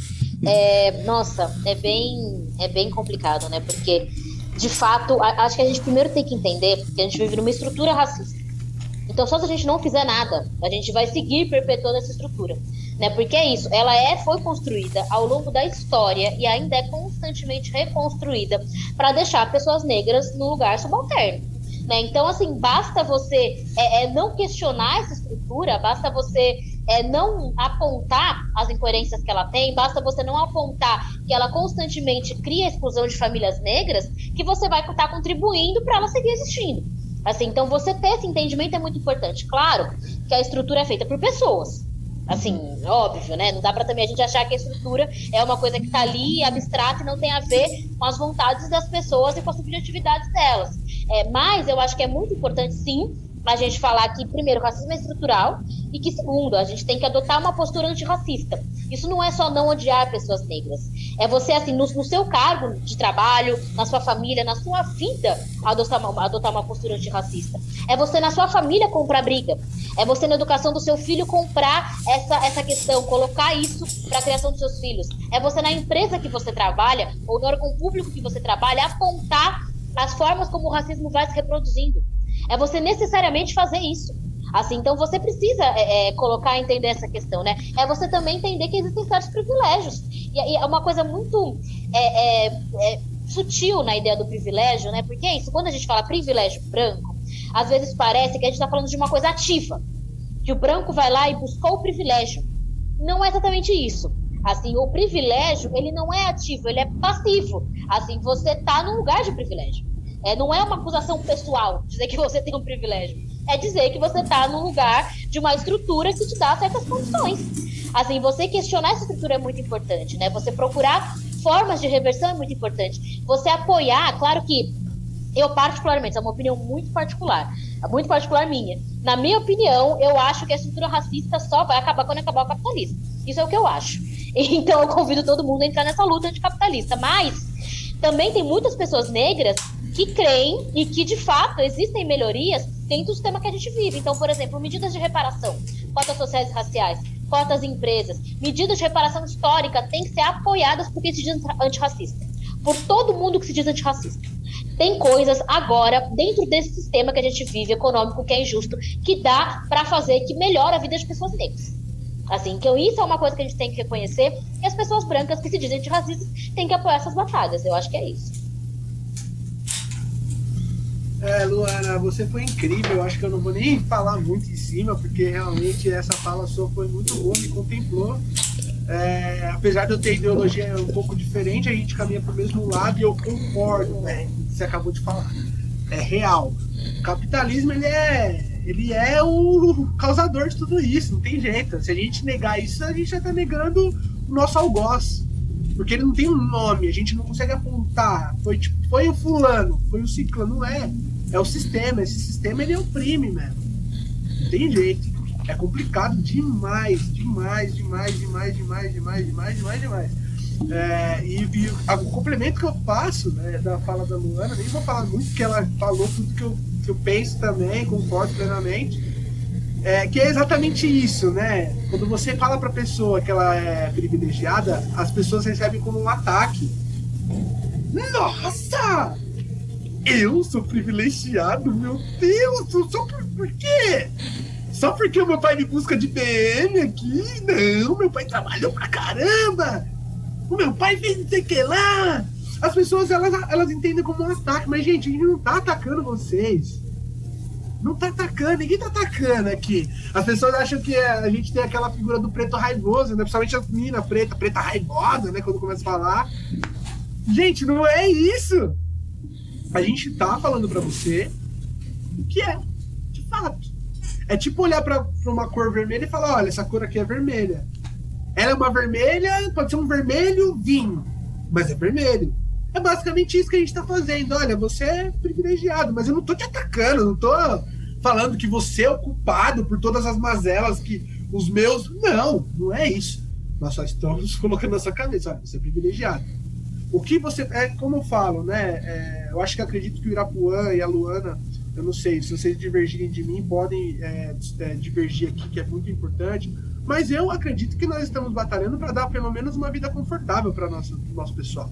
É, nossa, é bem, é bem complicado, né? Porque, de fato, acho que a gente primeiro tem que entender que a gente vive numa estrutura racista. Então, só se a gente não fizer nada, a gente vai seguir perpetuando essa estrutura. Né? Porque é isso, ela é, foi construída ao longo da história e ainda é constantemente reconstruída para deixar pessoas negras no lugar subalterno. Né? Então, assim, basta você é, é, não questionar essa estrutura, basta você é, não apontar as incoerências que ela tem, basta você não apontar que ela constantemente cria a exclusão de famílias negras, que você vai estar contribuindo para ela seguir existindo. Assim, então você ter esse entendimento é muito importante. Claro que a estrutura é feita por pessoas. Assim, óbvio, né? Não dá para também a gente achar que a estrutura é uma coisa que tá ali, abstrata e não tem a ver com as vontades das pessoas e com as subjetividades delas. É, mas eu acho que é muito importante, sim, a gente falar que, primeiro, racismo é estrutural e que, segundo, a gente tem que adotar uma postura antirracista. Isso não é só não odiar pessoas negras. É você, assim, no, no seu cargo de trabalho, na sua família, na sua vida, adotar uma, adotar uma postura antirracista. É você, na sua família, comprar briga. É você, na educação do seu filho, comprar essa, essa questão, colocar isso para a criação dos seus filhos. É você, na empresa que você trabalha, ou no órgão público que você trabalha, apontar as formas como o racismo vai se reproduzindo. É você necessariamente fazer isso. Assim, então você precisa é, é, colocar, entender essa questão, né? É você também entender que existem certos privilégios. E, e é uma coisa muito é, é, é, sutil na ideia do privilégio, né? Porque é isso, quando a gente fala privilégio branco, às vezes parece que a gente está falando de uma coisa ativa. Que o branco vai lá e buscou o privilégio. Não é exatamente isso. Assim, o privilégio, ele não é ativo, ele é passivo. Assim, você está num lugar de privilégio. É, não é uma acusação pessoal dizer que você tem um privilégio. É dizer que você está num lugar de uma estrutura que te dá certas condições. Assim, você questionar essa estrutura é muito importante, né? Você procurar formas de reversão é muito importante. Você apoiar, claro que eu particularmente, é uma opinião muito particular, muito particular minha. Na minha opinião, eu acho que a estrutura racista só vai acabar quando acabar o capitalismo. Isso é o que eu acho. Então eu convido todo mundo a entrar nessa luta anticapitalista. Mas também tem muitas pessoas negras que creem e que, de fato, existem melhorias dentro do sistema que a gente vive. Então, por exemplo, medidas de reparação, cotas sociais e raciais, cotas em empresas, medidas de reparação histórica têm que ser apoiadas por quem se diz antirracista. Por todo mundo que se diz antirracista. Tem coisas agora, dentro desse sistema que a gente vive, econômico, que é injusto, que dá para fazer que melhora a vida das pessoas negras. Assim, que isso é uma coisa que a gente tem que reconhecer, e as pessoas brancas que se dizem antirracistas têm que apoiar essas batalhas. Eu acho que é isso. É, Luana, você foi incrível. Acho que eu não vou nem falar muito em cima, porque realmente essa fala sua foi muito boa, me contemplou. É, apesar de eu ter ideologia um pouco diferente, a gente caminha para o mesmo lado e eu concordo, né? Você acabou de falar. É real. O capitalismo ele é, ele é o causador de tudo isso, não tem jeito. Se a gente negar isso, a gente já está negando o nosso algoz. Porque ele não tem um nome, a gente não consegue apontar. Foi, tipo, foi o fulano, foi o ciclano, não é. É o sistema. Esse sistema ele oprime mesmo. Não tem jeito. É complicado demais, demais, demais, demais, demais, demais, demais, demais, demais. É, e, e o complemento que eu faço né, da fala da Luana, nem vou falar muito, porque ela falou tudo que eu, que eu penso também, concordo plenamente. É, que é exatamente isso, né? Quando você fala pra pessoa que ela é privilegiada, as pessoas recebem como um ataque. Nossa! Eu sou privilegiado, meu Deus! Só por, por quê? Só porque o meu pai me busca de BM aqui? Não, meu pai trabalhou pra caramba! O meu pai fez não sei o que lá! As pessoas, elas, elas entendem como um ataque, mas, gente, a gente não tá atacando vocês. Não tá atacando, ninguém tá atacando aqui. As pessoas acham que é, a gente tem aquela figura do preto raivoso, né? Principalmente as meninas preta, preta raivosa, né? Quando começa a falar. Gente, não é isso! A gente tá falando para você o que é, de fato. É tipo olhar para uma cor vermelha e falar: olha, essa cor aqui é vermelha. Ela é uma vermelha, pode ser um vermelho vinho, mas é vermelho. É basicamente isso que a gente tá fazendo. Olha, você é privilegiado, mas eu não tô te atacando, não tô falando que você é o culpado por todas as mazelas que os meus. Não, não é isso. Nós só estamos colocando na sua cabeça: olha, você é privilegiado o que você. É como eu falo, né? É, eu acho que acredito que o Irapuã e a Luana, eu não sei, se vocês divergirem de mim, podem é, é, divergir aqui, que é muito importante. Mas eu acredito que nós estamos batalhando para dar pelo menos uma vida confortável para nosso nosso pessoal.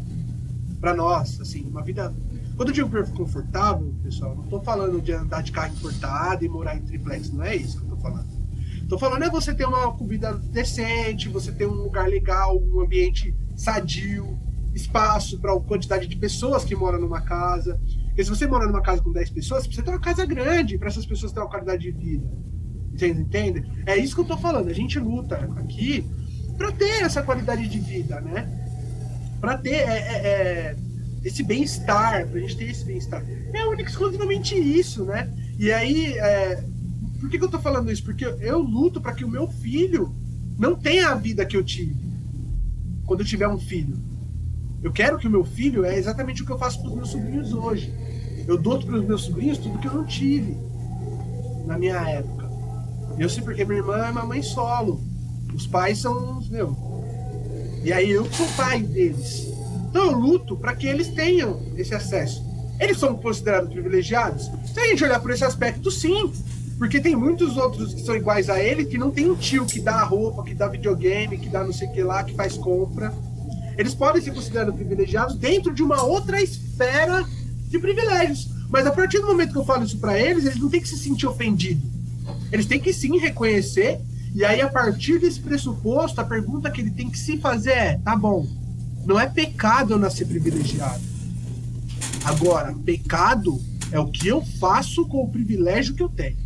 Para nós, assim, uma vida. Quando eu digo confortável, pessoal, não estou falando de andar de carro importado e morar em triplex, não é isso que eu estou falando. Estou falando é você ter uma comida decente, você ter um lugar legal, um ambiente sadio, espaço para a quantidade de pessoas que moram numa casa. Porque se você mora numa casa com 10 pessoas, você tem uma casa grande para essas pessoas terem uma qualidade de vida. Vocês entendem? É isso que eu tô falando. A gente luta aqui para ter essa qualidade de vida, né? Para ter é, é, é, esse bem-estar, para a gente ter esse bem-estar. É único exclusivamente isso, né? E aí, é, Por que, que eu tô falando isso? Porque eu, luto para que o meu filho não tenha a vida que eu tive quando eu tiver um filho. Eu quero que o meu filho é exatamente o que eu faço para os meus sobrinhos hoje. Eu dou para os meus sobrinhos tudo que eu não tive na minha época. Eu sei porque minha irmã é uma mãe solo. Os pais são meu. E aí eu sou pai deles. Então eu luto para que eles tenham esse acesso. Eles são considerados privilegiados? Se a gente olhar por esse aspecto, sim. Porque tem muitos outros que são iguais a ele que não tem um tio que dá roupa, que dá videogame, que dá não sei o que lá, que faz compra. Eles podem ser considerados privilegiados dentro de uma outra esfera de privilégios. Mas a partir do momento que eu falo isso para eles, eles não têm que se sentir ofendidos. Eles têm que sim reconhecer. E aí, a partir desse pressuposto, a pergunta que ele tem que se fazer é: tá bom, não é pecado eu nascer privilegiado. Agora, pecado é o que eu faço com o privilégio que eu tenho.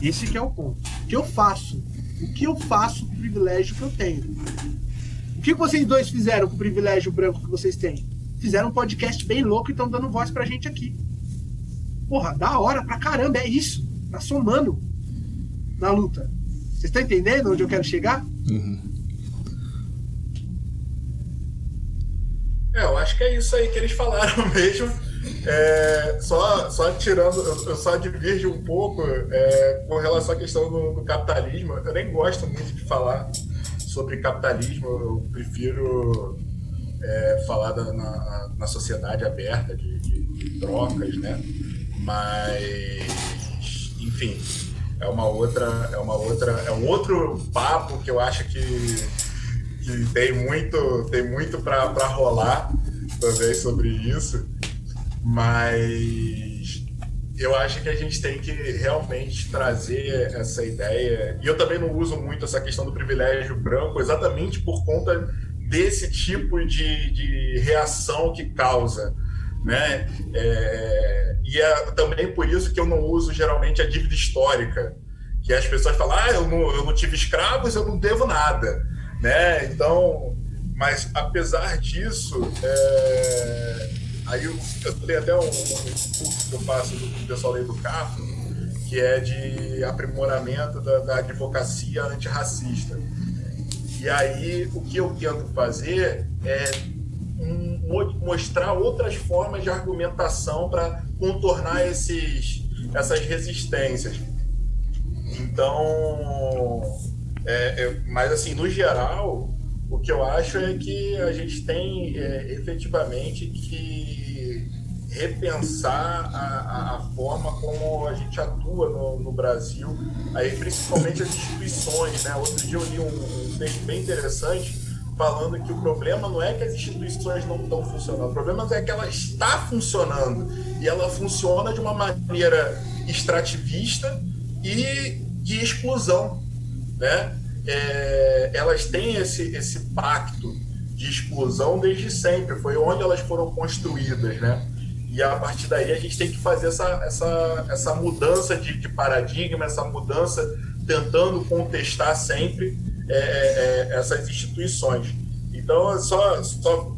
Esse que é o ponto. O que eu faço? O que eu faço com o privilégio que eu tenho? O que vocês dois fizeram com o privilégio branco que vocês têm? Fizeram um podcast bem louco e estão dando voz pra gente aqui. Porra, da hora pra caramba, é isso. Tá somando na luta. Vocês estão entendendo onde eu quero chegar? Uhum. É, eu acho que é isso aí que eles falaram mesmo. É, só, só tirando, eu só divirjo um pouco é, com relação à questão do, do, capitalismo. Eu nem gosto muito de falar sobre capitalismo, eu prefiro é, falar da, na, na, sociedade aberta de, de, de, trocas, né? Mas, enfim, é uma outra, é uma outra, é um outro papo que eu acho que, que tem muito, tem muito para rolar também sobre isso. Mas eu acho que a gente tem que realmente trazer essa ideia. E eu também não uso muito essa questão do privilégio branco, exatamente por conta desse tipo de, de reação que causa. Né? É, e é também por isso que eu não uso geralmente a dívida histórica, que as pessoas falam, ah, eu não, eu não tive escravos, eu não devo nada. Né? Então, mas apesar disso, é, Aí eu, eu tenho até um, um, curso que eu faço do pessoal aí do CAF, que é de aprimoramento da, da advocacia antirracista. E aí o que eu tento fazer é um, mostrar outras formas de argumentação para contornar esses, essas resistências. Então, é, é, mas assim, no geral, o que eu acho é que a gente tem é, efetivamente que repensar a, a, forma como a gente atua no, no, Brasil, aí principalmente as instituições. Né? Outro dia eu li um, um texto bem interessante falando que o problema não é que as instituições não estão funcionando, o problema é que ela está funcionando e ela funciona de uma maneira extrativista e de exclusão, né? é, elas têm esse, esse pacto de exclusão desde sempre, foi onde elas foram construídas, né? E a partir daí a gente tem que fazer essa, essa, essa mudança de, de paradigma, essa mudança tentando contestar sempre é, é, é essas instituições. Então, só, só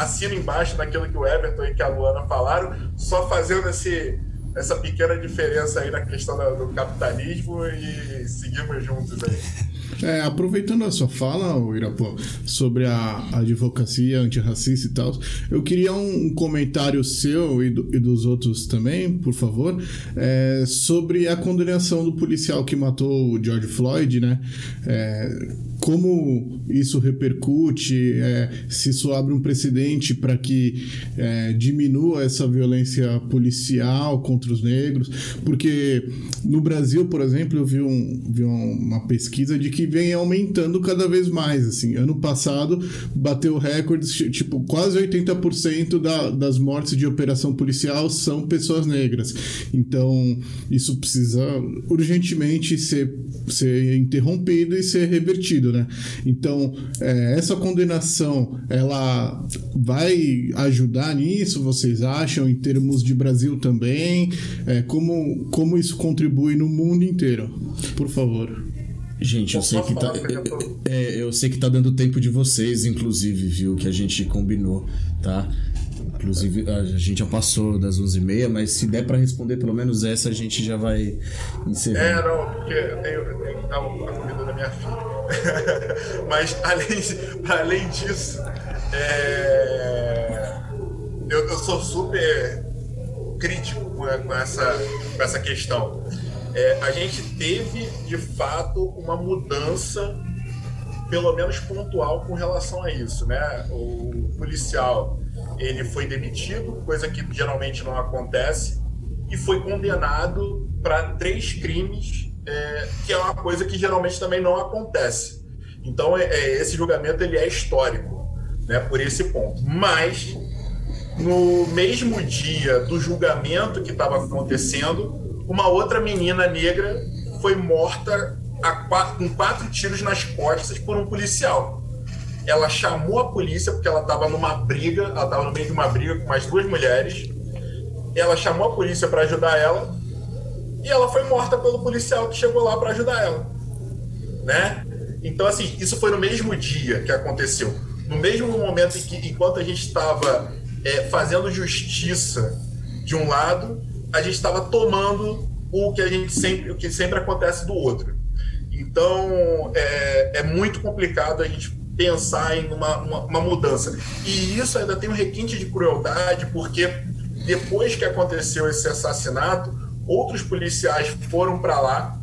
assino embaixo naquilo que o Everton e que a Luana falaram, só fazendo esse, essa pequena diferença aí na questão do, do capitalismo e seguimos juntos aí. É, aproveitando a sua fala, Irapó, sobre a advocacia antirracista e tal, eu queria um comentário seu e, do, e dos outros também, por favor, é, sobre a condenação do policial que matou o George Floyd, né? É, como isso repercute, é, se isso abre um precedente para que é, diminua essa violência policial contra os negros, porque no Brasil, por exemplo, eu vi, um, vi uma pesquisa de que vem aumentando cada vez mais. Assim, ano passado bateu recordes, tipo quase 80% da, das mortes de operação policial são pessoas negras. Então isso precisa urgentemente ser, ser interrompido e ser revertido né? Então, é, essa condenação, ela vai ajudar nisso, vocês acham, em termos de Brasil também? É, como, como isso contribui no mundo inteiro? Por favor. Gente, eu sei que tá. É, é, eu sei que tá dando tempo de vocês, inclusive, viu? Que a gente combinou, tá? Inclusive, a gente já passou das 11h30, mas se der pra responder pelo menos essa, a gente já vai encerrar. É, não, porque eu tenho, que dar a comida da minha filha. mas, além, além disso, é, eu, eu sou super crítico com, com essa, com essa questão. É, a gente teve, de fato, uma mudança, pelo menos pontual, com relação a isso. Né? O policial ele foi demitido, coisa que geralmente não acontece, e foi condenado para três crimes, é, que é uma coisa que geralmente também não acontece. Então, é, é, esse julgamento ele é histórico, né, por esse ponto. Mas, no mesmo dia do julgamento que estava acontecendo, uma outra menina negra foi morta quatro, com quatro tiros nas costas por um policial ela chamou a polícia porque ela estava numa briga, ela estava no meio de uma briga com mais duas mulheres. Ela chamou a polícia para ajudar ela e ela foi morta pelo policial que chegou lá para ajudar ela, né? Então assim, isso foi no mesmo dia que aconteceu, no mesmo momento em que, enquanto a gente estava é, fazendo justiça de um lado, a gente estava tomando o que a gente sempre, o que sempre acontece do outro. Então é, é muito complicado a gente pensar em uma, uma, uma, mudança. E isso ainda tem um requinte de crueldade, porque depois que aconteceu esse assassinato, outros policiais foram para lá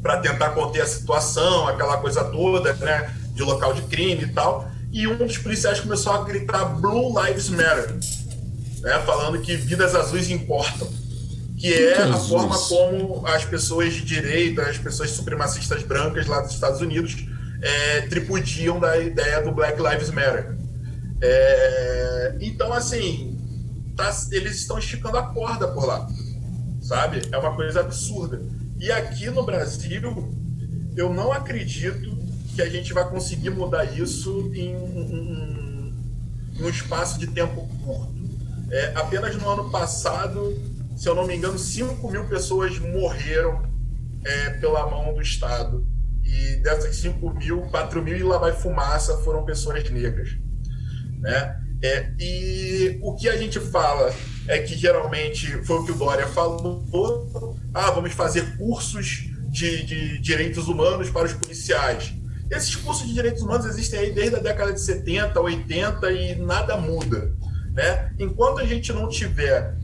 para tentar conter a situação, aquela coisa toda, né, de local de crime e tal. E um dos policiais começou a gritar Blue Lives Matter, né, falando que vidas azuis importam. Que é a forma como as pessoas de direita, as pessoas supremacistas brancas lá dos Estados Unidos é, tripudiam da ideia do Black Lives Matter. É, então, assim, tá, eles estão esticando a corda por lá, sabe? É uma coisa absurda. E aqui no Brasil, eu não acredito que a gente vai conseguir mudar isso em um, em um espaço de tempo curto. É, apenas no ano passado, se eu não me engano, 5 mil pessoas morreram é, pela mão do Estado e dessas 5 mil, 4 mil e lá vai fumaça foram pessoas negras. Né? É, e o que a gente fala é que geralmente foi o que o Dória falou: ah, vamos fazer cursos de, de direitos humanos para os policiais. Esses cursos de direitos humanos existem aí desde a década de 70, 80 e nada muda. Né? Enquanto a gente não tiver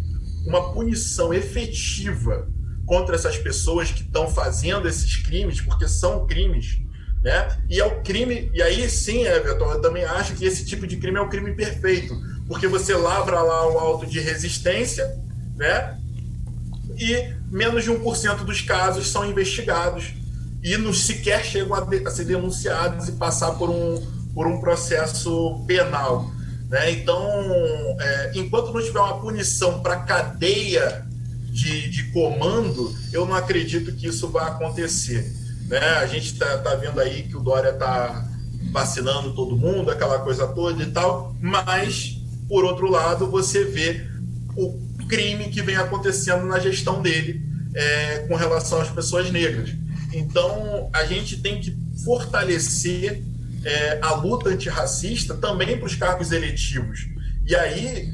uma punição efetiva contra essas pessoas que estão fazendo esses crimes, porque são crimes, né? E é o crime, e aí sim, Everton, eu também acho que esse tipo de crime é um crime perfeito, porque você lavra lá um auto de resistência, né? E menos de 1% dos casos são investigados e não sequer chegam a ser denunciados e passar por um, por um processo penal. Né? Então, é, enquanto não tiver uma punição para cadeia de, de comando, eu não acredito que isso vai acontecer. Né? A gente está tá vendo aí que o Dória está vacinando todo mundo, aquela coisa toda e tal, mas, por outro lado, você vê o crime que vem acontecendo na gestão dele é, com relação às pessoas negras. Então, a gente tem que fortalecer é, a luta antirracista também para os cargos eletivos. E aí,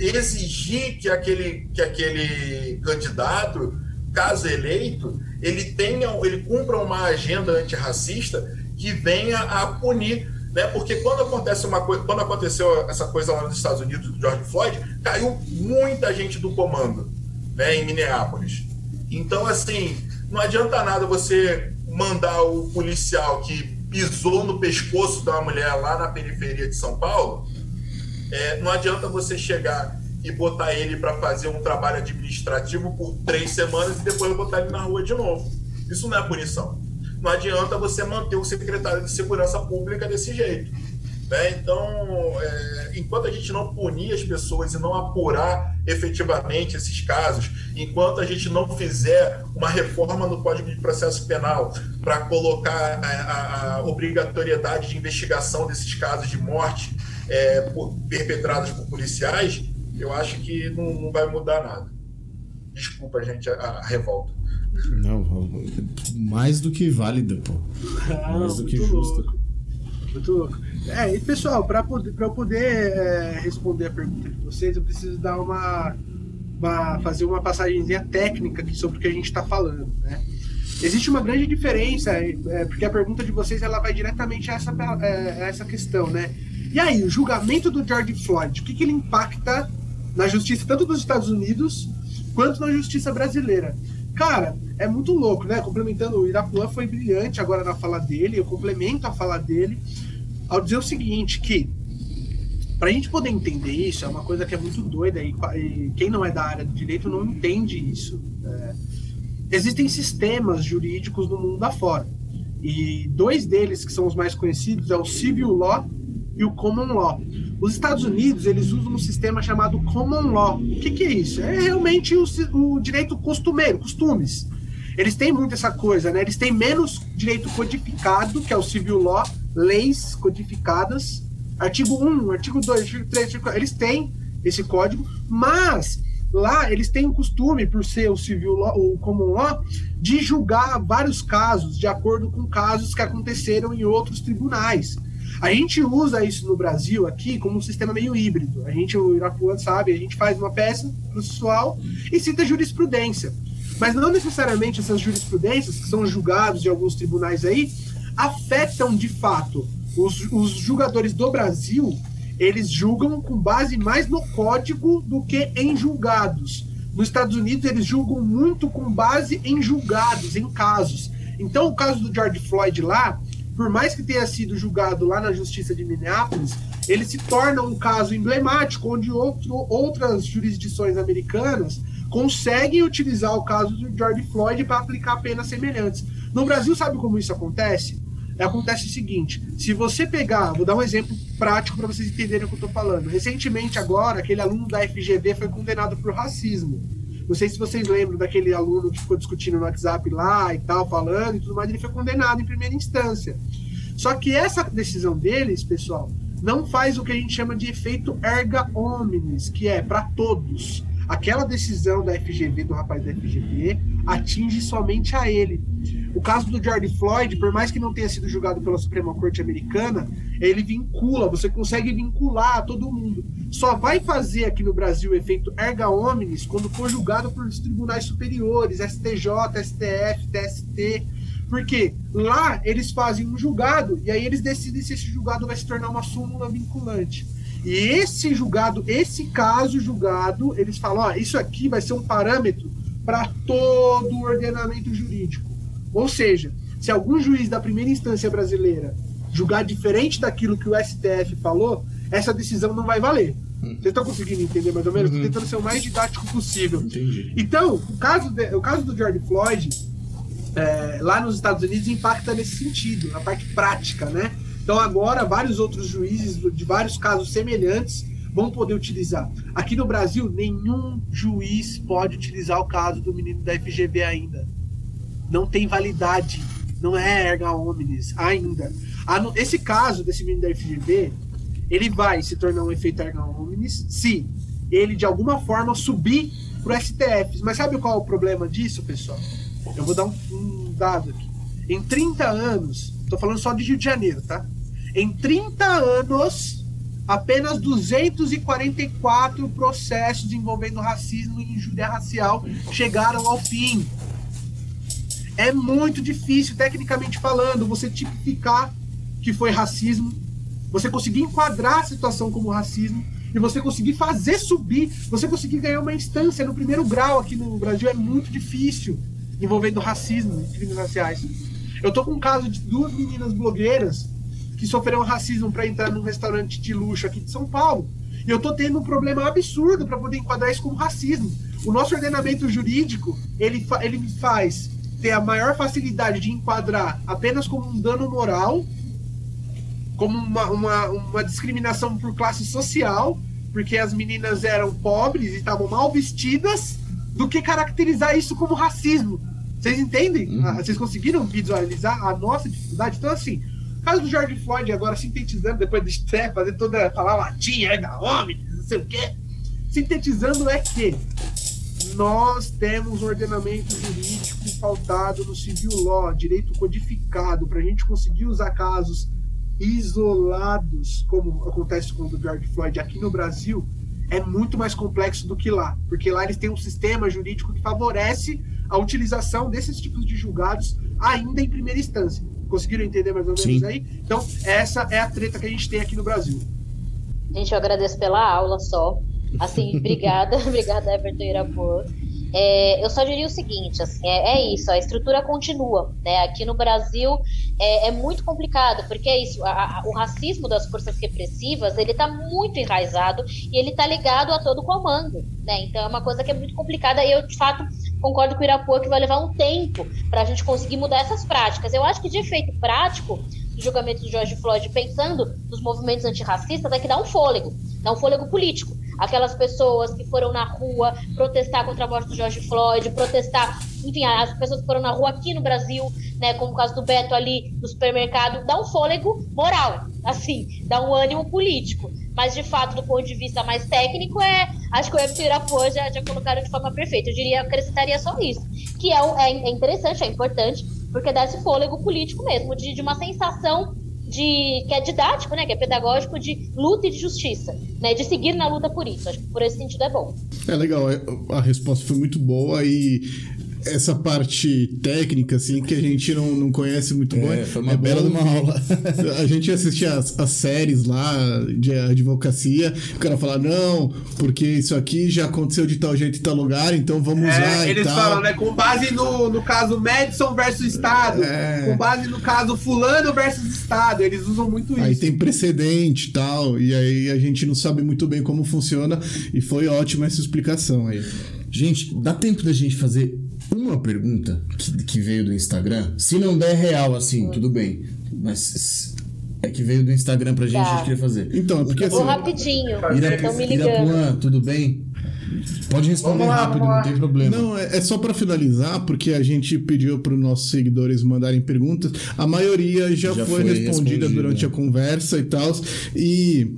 exigir que aquele, que aquele candidato, caso eleito, ele tenha, ele cumpra uma agenda antirracista que venha a punir, né? Porque quando acontece uma coisa, quando aconteceu essa coisa lá nos Estados Unidos do George Floyd, caiu muita gente do comando, né, em Minneapolis. Então assim, não adianta nada você mandar o policial que pisou no pescoço da mulher lá na periferia de São Paulo é, não adianta você chegar e botar ele para fazer um trabalho administrativo por três semanas e depois botar ele na rua de novo. Isso não é punição. Não adianta você manter o secretário de Segurança Pública desse jeito. Né? Então, é, enquanto a gente não punir as pessoas e não apurar efetivamente esses casos, enquanto a gente não fizer uma reforma no Código de Processo Penal para colocar a, a, a obrigatoriedade de investigação desses casos de morte é, por, perpetrados por policiais, eu acho que não, não vai mudar nada. Desculpa, gente, a, a, revolta. Não, mais do que válida, pô. Ah, mais do que justa. Muito louco. É, e pessoal, para poder, pra eu poder é, responder a pergunta de vocês, eu preciso dar uma, uma fazer uma passagemzinha técnica aqui sobre o que a gente está falando, né? Existe uma grande diferença, é, porque a pergunta de vocês ela vai diretamente a essa, é, a essa questão, né? E aí, o julgamento do George Floyd, o que, que ele impacta na justiça tanto dos Estados Unidos quanto na justiça brasileira? Cara, é muito louco, né? Complementando, o Irapuã foi brilhante agora na fala dele, eu complemento a fala dele ao dizer o seguinte, que para a gente poder entender isso, é uma coisa que é muito doida e, quem não é da área do direito não entende isso. É, existem sistemas jurídicos no mundo afora. E dois deles, que são os mais conhecidos, é o Civil Law e o Common Law. Os Estados Unidos, eles usam um sistema chamado Common Law. O que, que é isso? É realmente o, o direito costumeiro, costumes. Eles têm muito essa coisa, né? Eles têm menos direito codificado, que é o Civil Law, leis codificadas. Artigo 1, artigo 2, artigo 3, artigo 4, eles têm esse código, mas Lá eles têm o costume, por ser o civil law, o common law, de julgar vários casos de acordo com casos que aconteceram em outros tribunais. A gente usa isso no Brasil aqui como um sistema meio híbrido. A gente, o Irapuã sabe, a gente faz uma peça processual e cita jurisprudência. Mas não necessariamente essas jurisprudências, que são julgados de alguns tribunais aí, afetam de fato os, os julgadores do Brasil eles julgam com base mais no código do que em julgados. Nos Estados Unidos, eles julgam muito com base em julgados, em casos. Então, o caso do George Floyd lá, por mais que tenha sido julgado lá na Justiça de Minneapolis, ele se torna um caso emblemático, onde outro, outras jurisdições americanas conseguem utilizar o caso do George Floyd para aplicar penas semelhantes. No Brasil, sabe como isso acontece? acontece o seguinte: se você pegar, vou dar um exemplo prático para vocês entenderem o que eu estou falando. Recentemente, agora, aquele aluno da FGV foi condenado por racismo. Não sei se vocês lembram daquele aluno que ficou discutindo no WhatsApp lá e tal, falando e tudo mais, ele foi condenado em primeira instância. Só que essa decisão deles, pessoal, não faz o que a gente chama de efeito erga omnes, que é para todos. Aquela decisão da FGV, do rapaz da FGV, atinge somente a ele. O caso do George Floyd, por mais que não tenha sido julgado pela Suprema Corte Americana, ele vincula, você consegue vincular todo mundo. Só vai fazer aqui no Brasil o efeito erga omnes quando for julgado por tribunais superiores, STJ, STF, TST. Porque lá eles fazem um julgado e aí eles decidem se esse julgado vai se tornar uma súmula vinculante. E esse julgado, esse caso julgado, eles falam: ó, isso aqui vai ser um parâmetro para todo o ordenamento jurídico. Ou seja, se algum juiz da primeira instância brasileira julgar diferente daquilo que o STF falou, essa decisão não vai valer. Hum. Vocês estão conseguindo entender mais ou menos? Estou uhum. tentando ser o mais didático possível. Entendi. Então, o caso, de, o caso do George Floyd, é, lá nos Estados Unidos, impacta nesse sentido, na parte prática, né? Então, agora, vários outros juízes de vários casos semelhantes vão poder utilizar. Aqui no Brasil, nenhum juiz pode utilizar o caso do menino da FGV ainda não tem validade, não é erga omnes ainda. Esse caso desse menino da FGV, ele vai se tornar um efeito erga omnes se ele de alguma forma subir pro STF. Mas sabe qual é o problema disso, pessoal? Eu vou dar um, um dado aqui. Em 30 anos, tô falando só de Rio de Janeiro, tá? Em 30 anos, apenas 244 processos envolvendo racismo e injúria racial chegaram ao fim. É muito difícil, tecnicamente falando, você tipificar que foi racismo, você conseguir enquadrar a situação como racismo e você conseguir fazer subir, você conseguir ganhar uma instância no primeiro grau aqui no Brasil é muito difícil envolvendo racismo e crimes raciais. Eu tô com um caso de duas meninas blogueiras que sofreram racismo para entrar num restaurante de luxo aqui de São Paulo. E eu tô tendo um problema absurdo para poder enquadrar isso como racismo. O nosso ordenamento jurídico, ele, fa ele faz ter a maior facilidade de enquadrar apenas como um dano moral, como uma, uma, uma discriminação por classe social, porque as meninas eram pobres e estavam mal vestidas, do que caracterizar isso como racismo. Vocês entendem? Uhum. Ah, vocês conseguiram visualizar a nossa dificuldade? Então, assim, o caso do George Floyd, agora sintetizando, depois de Steph, fazer toda. falar latim, é da homem, não sei o quê. Sintetizando é que nós temos um ordenamento jurídico pautado no civil law, direito codificado, para a gente conseguir usar casos isolados, como acontece com o do George Floyd aqui no Brasil, é muito mais complexo do que lá, porque lá eles têm um sistema jurídico que favorece a utilização desses tipos de julgados ainda em primeira instância. Conseguiram entender mais ou menos Sim. aí? Então, essa é a treta que a gente tem aqui no Brasil. Gente, eu agradeço pela aula só. Assim, obrigada, obrigada, Everton Irapor. É, eu só diria o seguinte, assim, é, é isso, a estrutura continua, né? Aqui no Brasil é, é muito complicado, porque é isso, a- a- o racismo das forças repressivas, ele tá muito enraizado e ele tá ligado a todo o comando, né? Então é uma coisa que é muito complicada e eu, de fato, concordo com o Irapor que vai levar um tempo para a gente conseguir mudar essas práticas. Eu acho que de efeito prático, julgamento do George Floyd, pensando nos movimentos antirracistas, é que dá um fôlego, dá um fôlego político. Aquelas pessoas que foram na rua protestar contra a morte do George Floyd, protestar, enfim, as pessoas que foram na rua aqui no Brasil, né, como o caso do Beto ali no supermercado, dá um fôlego moral, assim, dá um ânimo político. Mas, de fato, do ponto de vista mais técnico, é. Acho que o Irapô já, já colocaram de forma perfeita. Eu diria, acrescentaria só isso. Que é, é, é interessante, é importante, porque dá esse fôlego político mesmo, de, de uma sensação de que é didático, né? Que é pedagógico de luta e de justiça, né? De seguir na luta por isso. Acho que por esse sentido é bom. É legal, é- a resposta foi muito boa e essa parte técnica, assim, que a gente não, não conhece muito É, bem. foi uma é bela de uma aula. A gente assistia as, as séries lá de advocacia, o cara fala, não, porque isso aqui já aconteceu de tal jeito em tal lugar, então vamos usar É, e eles tal. falam, né? Com base no, no caso Madison versus Estado, É. com base no caso Fulano versus Estado. Eles usam muito Aí isso. tem precedente e tal, e aí a gente não sabe muito bem como funciona, e foi ótima essa explicação aí. Gente, dá tempo da gente fazer uma pergunta que, que veio do Instagram? Se não der real assim, tudo bem. Mas é que veio do Instagram pra gente, Tá. a gente queria fazer. Então, é porque Vou assim. rapidinho, Ira- estão me ligando. Irapuã, tudo bem? Pode responder lá, rápido, não tem problema. Não, é, é só pra finalizar, porque a gente pediu para os nossos seguidores mandarem perguntas. A maioria já, Já foi, foi respondida respondida. durante a conversa e tal. E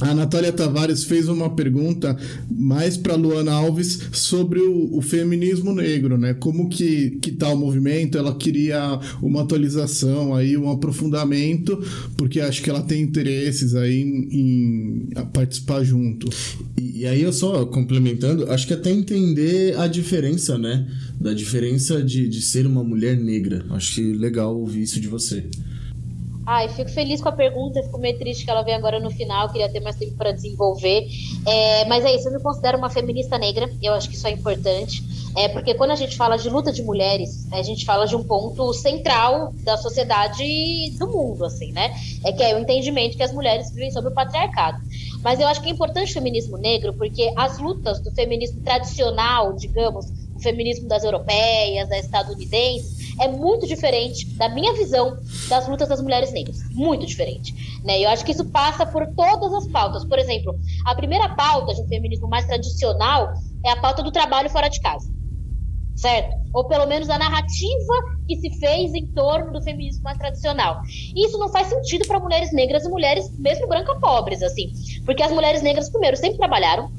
a Natália Tavares fez uma pergunta mais para Luana Alves sobre o, o feminismo negro, né? Como que, que tá o movimento? Ela queria uma atualização aí, um aprofundamento, porque acho que ela tem interesses aí em, em participar junto. E, e aí eu só complementando, acho que até entender a diferença, né? Da diferença de, de ser uma mulher negra. Acho que legal ouvir isso de você. Ai, fico feliz com a pergunta, fico meio triste que ela veio agora no final, queria ter mais tempo para desenvolver. É, mas é isso, eu me considero uma feminista negra, eu acho que isso é importante. É, porque quando a gente fala de luta de mulheres, a gente fala de um ponto central da sociedade do mundo, assim, né? É que é o entendimento que as mulheres vivem sob o patriarcado. Mas eu acho que é importante o feminismo negro, porque as lutas do feminismo tradicional, digamos, o feminismo das europeias, das estadunidenses, é muito diferente da minha visão das lutas das mulheres negras. Muito diferente. Né? Eu acho que isso passa por todas as pautas. Por exemplo, a primeira pauta de um feminismo mais tradicional é a pauta do trabalho fora de casa. Certo? Ou pelo menos a narrativa que se fez em torno do feminismo mais tradicional. E isso não faz sentido para mulheres negras e mulheres, mesmo brancas pobres, assim. Porque as mulheres negras, primeiro, sempre trabalharam,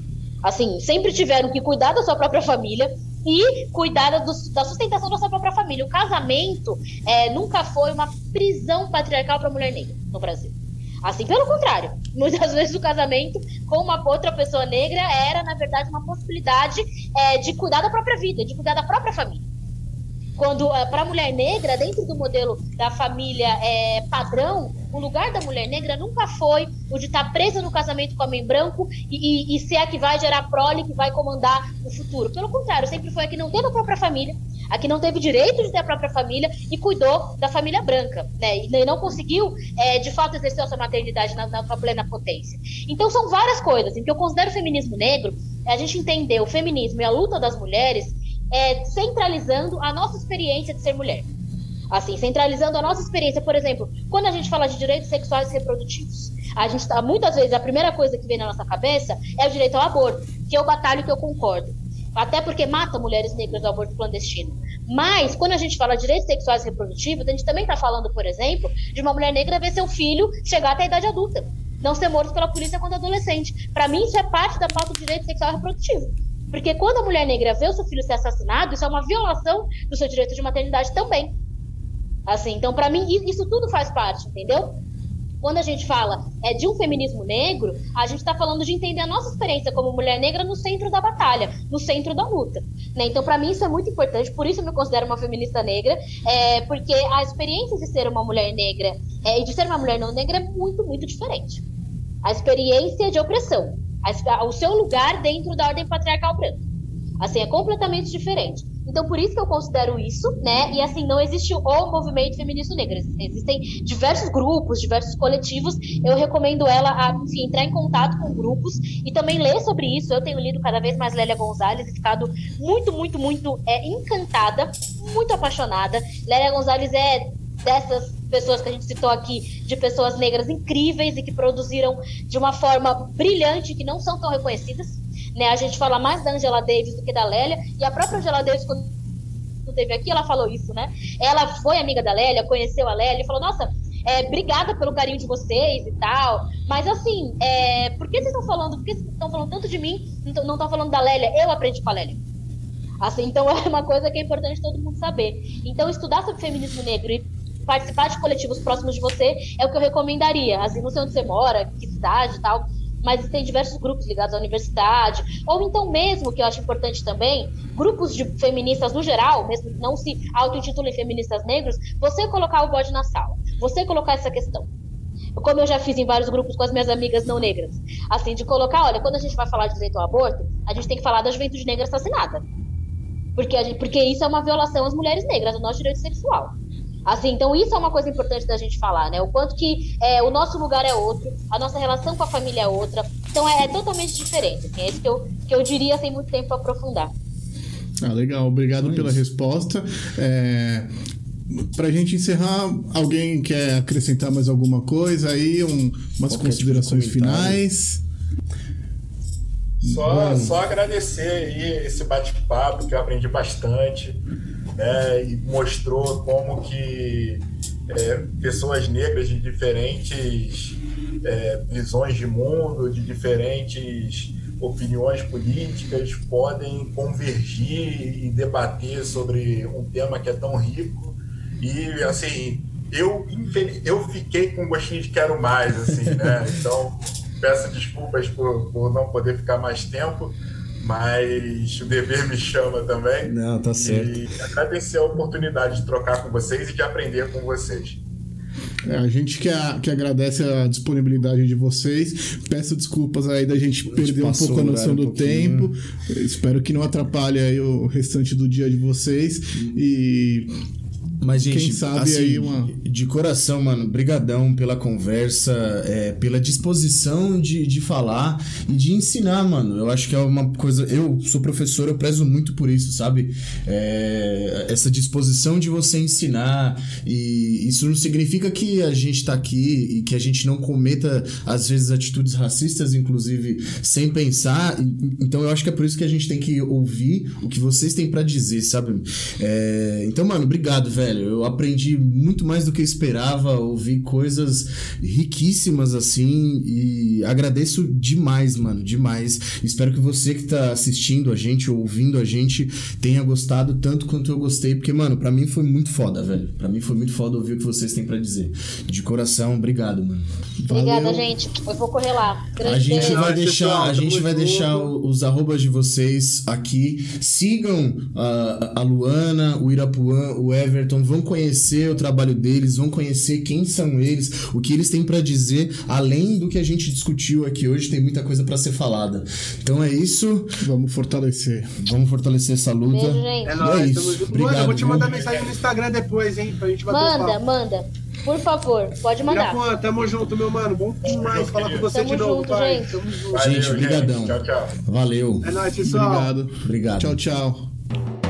assim, sempre tiveram que cuidar da sua própria família e cuidar do- da sustentação da sua própria família. O casamento é, nunca foi uma prisão patriarcal para a mulher negra no Brasil. Assim, pelo contrário, muitas vezes o casamento com uma outra pessoa negra era, na verdade, uma possibilidade é, de cuidar da própria vida, de cuidar da própria família quando para a mulher negra, dentro do modelo da família é, padrão, o lugar da mulher negra nunca foi o de estar presa no casamento com homem branco e, e, e ser a que vai gerar prole, que vai comandar o futuro. Pelo contrário, sempre foi a que não teve a própria família, a que não teve direito de ter a própria família e cuidou da família branca, né? E não conseguiu, é, de fato, exercer a sua maternidade na, na sua plena potência. Então, são várias coisas. Em que eu considero o feminismo negro, é a gente entender o feminismo e a luta das mulheres é, centralizando a nossa experiência de ser mulher. Assim, centralizando a nossa experiência, por exemplo, quando a gente fala de direitos sexuais e reprodutivos, a gente tá, muitas vezes a primeira coisa que vem na nossa cabeça é o direito ao aborto, que eu batalho que eu concordo. Até porque mata mulheres negras do aborto clandestino. Mas, quando a gente fala de direitos sexuais e reprodutivos, a gente também está falando, por exemplo, de uma mulher negra ver seu filho chegar até a idade adulta. Não ser morto pela polícia quando adolescente. Para mim, isso é parte da pauta do direito sexual e reprodutivo. Porque quando a mulher negra vê o seu filho ser assassinado, isso é uma violação do seu direito de maternidade também. Assim, então para mim isso tudo faz parte, entendeu? quando a gente fala é, de um feminismo negro, a gente está falando de entender a nossa experiência como mulher negra no centro da batalha, no centro da luta. Né? Então, para mim, isso é muito importante, por isso eu me considero uma feminista negra, é, porque a experiência de ser uma mulher negra é, e de ser uma mulher não negra é muito, muito diferente. A experiência de opressão, o seu lugar dentro da ordem patriarcal branca. Assim, é completamente diferente. Então, por isso que eu considero isso, né? E assim, não existe o movimento feminista negro. Existem diversos grupos, diversos coletivos. Eu recomendo ela a, enfim, entrar em contato com grupos e também ler sobre isso. Eu tenho lido cada vez mais Lélia Gonzalez e ficado muito, muito, muito é, encantada, muito apaixonada. Lélia Gonzalez é dessas pessoas que a gente citou aqui, de pessoas negras incríveis e que produziram de uma forma brilhante, que não são tão reconhecidas. Né? A gente fala mais da Angela Davis do que da Lélia, e a própria Angela Davis, quando teve aqui, ela falou isso, né? Ela foi amiga da Lélia, conheceu a Lélia e falou: Nossa, é, obrigada pelo carinho de vocês e tal. Mas assim, é, por que vocês estão falando? Por que vocês estão falando tanto de mim? Não estão falando da Lélia? Eu aprendi com a Lélia. Assim, então é uma coisa que é importante todo mundo saber. Então, estudar sobre feminismo negro e participar de coletivos próximos de você é o que eu recomendaria. Assim, não sei onde você mora, que cidade e tal, mas tem diversos grupos ligados à universidade, ou então mesmo, que eu acho importante também, grupos de feministas no geral, mesmo que não se auto-intitulem feministas negros, você colocar o bode na sala, você colocar essa questão. Como eu já fiz em vários grupos com as minhas amigas não negras. Assim, de colocar, olha, quando a gente vai falar de direito ao aborto, a gente tem que falar da juventude negra assassinada. Porque, gente, porque isso é uma violação às mulheres negras, ao nosso direito sexual. Assim, então isso é uma coisa importante da gente falar, né? O quanto que é, o nosso lugar é outro, a nossa relação com a família é outra. Então é, é totalmente diferente. Assim, é isso que eu, que eu diria sem muito tempo para aprofundar. Ah, legal. Obrigado pela resposta. É, Pra gente encerrar, alguém quer acrescentar mais alguma coisa aí? Um, umas Qualquer considerações tipo finais? Só, só agradecer aí esse bate-papo que eu aprendi bastante né, e mostrou como que é, pessoas negras de diferentes é, visões de mundo, de diferentes opiniões políticas podem convergir e debater sobre um tema que é tão rico. E assim eu eu fiquei com um gostinho de quero mais assim né? Então peço desculpas por, por não poder ficar mais tempo mas o dever me chama também. Não, tá certo. E agradecer a oportunidade de trocar com vocês e de aprender com vocês. É, a gente que, a, que agradece a disponibilidade de vocês. Peço desculpas aí da gente, gente perder um pouco a noção do um tempo. Espero que não atrapalhe aí o restante do dia de vocês. E mas, gente, Quem sabe assim, aí uma... de coração, mano, brigadão pela conversa, é, pela disposição de, de falar e de ensinar, mano. Eu acho que é uma coisa... Eu sou professor, eu prezo muito por isso, sabe? É, essa disposição de você ensinar e isso não significa que a gente tá aqui e que a gente não cometa, às vezes, atitudes racistas, inclusive, sem pensar. Então, eu acho que é por isso que a gente tem que ouvir o que vocês têm para dizer, sabe? É, então, mano, obrigado, velho velho. Eu aprendi muito mais do que esperava, ouvi coisas riquíssimas assim e agradeço demais, mano, demais. Espero que você que tá assistindo a gente, ouvindo a gente, tenha gostado tanto quanto eu gostei, porque, mano, para mim foi muito foda, velho. Para mim foi muito foda ouvir o que vocês têm para dizer. De coração, obrigado, mano. Obrigada, gente. Eu vou correr lá. Grande a gente vai deixar, a gente vai deixar os arrobas de vocês aqui. Sigam a, a Luana, o Irapuã, o Everton então vão conhecer o trabalho deles, vão conhecer quem são eles, o que eles têm para dizer, além do que a gente discutiu aqui hoje, tem muita coisa para ser falada. Então é isso. Vamos fortalecer. Vamos fortalecer essa luta. Beijo, gente. É nóis, é isso. Obrigado, eu vou te mandar viu? mensagem no Instagram depois, hein, pra gente bater Manda, manda. Por favor, pode mandar. Irapuã, tamo junto, meu mano. Bom demais falar com você tamo de novo, junto, pai. Gente, tamo junto. Gente, brigadão. Tchau, tchau. Valeu. É nóis, pessoal. Obrigado. Obrigado. Tchau, tchau.